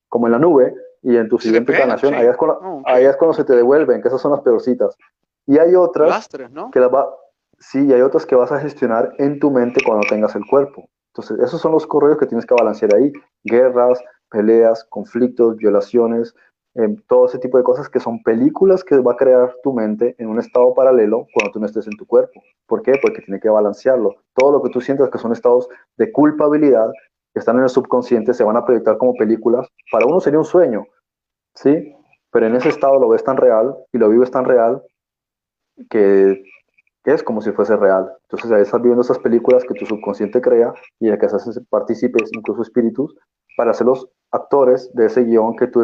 como en la nube y en tu siguiente encarnación, ahí, es cuando, ahí es cuando se te devuelven, que esas son las peorcitas. Y hay otras que las va, sí, y hay otras que vas a gestionar en tu mente cuando tengas el cuerpo. Entonces, esos son los correos que tienes que balancear ahí. Guerras, peleas, conflictos, violaciones, eh, todo ese tipo de cosas que son películas que va a crear tu mente en un estado paralelo cuando tú no estés en tu cuerpo. ¿Por qué? Porque tiene que balancearlo. Todo lo que tú sientas que son estados de culpabilidad que están en el subconsciente se van a proyectar como películas. Para uno sería un sueño, ¿sí? Pero en ese estado lo ves tan real y lo vives tan real que es como si fuese real. Entonces ahí estás viendo esas películas que tu subconsciente crea y de que haces partícipes, incluso espíritus, para ser los actores de ese guion que tú ah.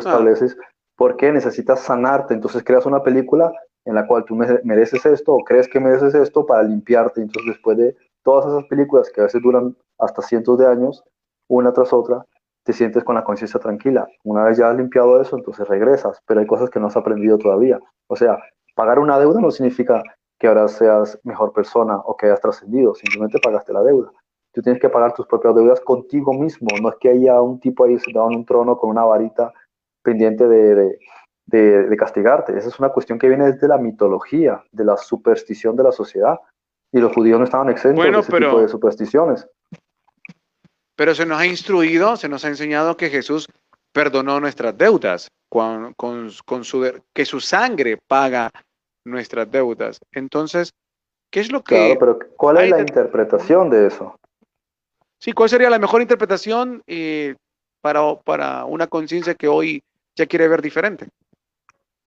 Porque necesitas sanarte. Entonces creas una película en la cual tú mereces esto o crees que mereces esto para limpiarte. Entonces después de todas esas películas que a veces duran hasta cientos de años, una tras otra, te sientes con la conciencia tranquila. Una vez ya has limpiado eso, entonces regresas, pero hay cosas que no has aprendido todavía. O sea, Pagar una deuda no significa que ahora seas mejor persona o que hayas trascendido, simplemente pagaste la deuda. Tú tienes que pagar tus propias deudas contigo mismo, no es que haya un tipo ahí sentado en un trono con una varita pendiente de, de, castigarte. Esa es una cuestión que viene desde la mitología, de la superstición de la sociedad. Y los judíos no estaban exentos de ese tipo de supersticiones. Pero se nos ha instruido, se nos ha enseñado que Jesús perdonó nuestras deudas con, su, que su sangre paga nuestras deudas. Entonces, ¿qué es lo que... Claro, pero ¿cuál es la interpretación de eso? Sí, ¿cuál sería la mejor interpretación eh, para, para una conciencia que hoy ya quiere ver diferente?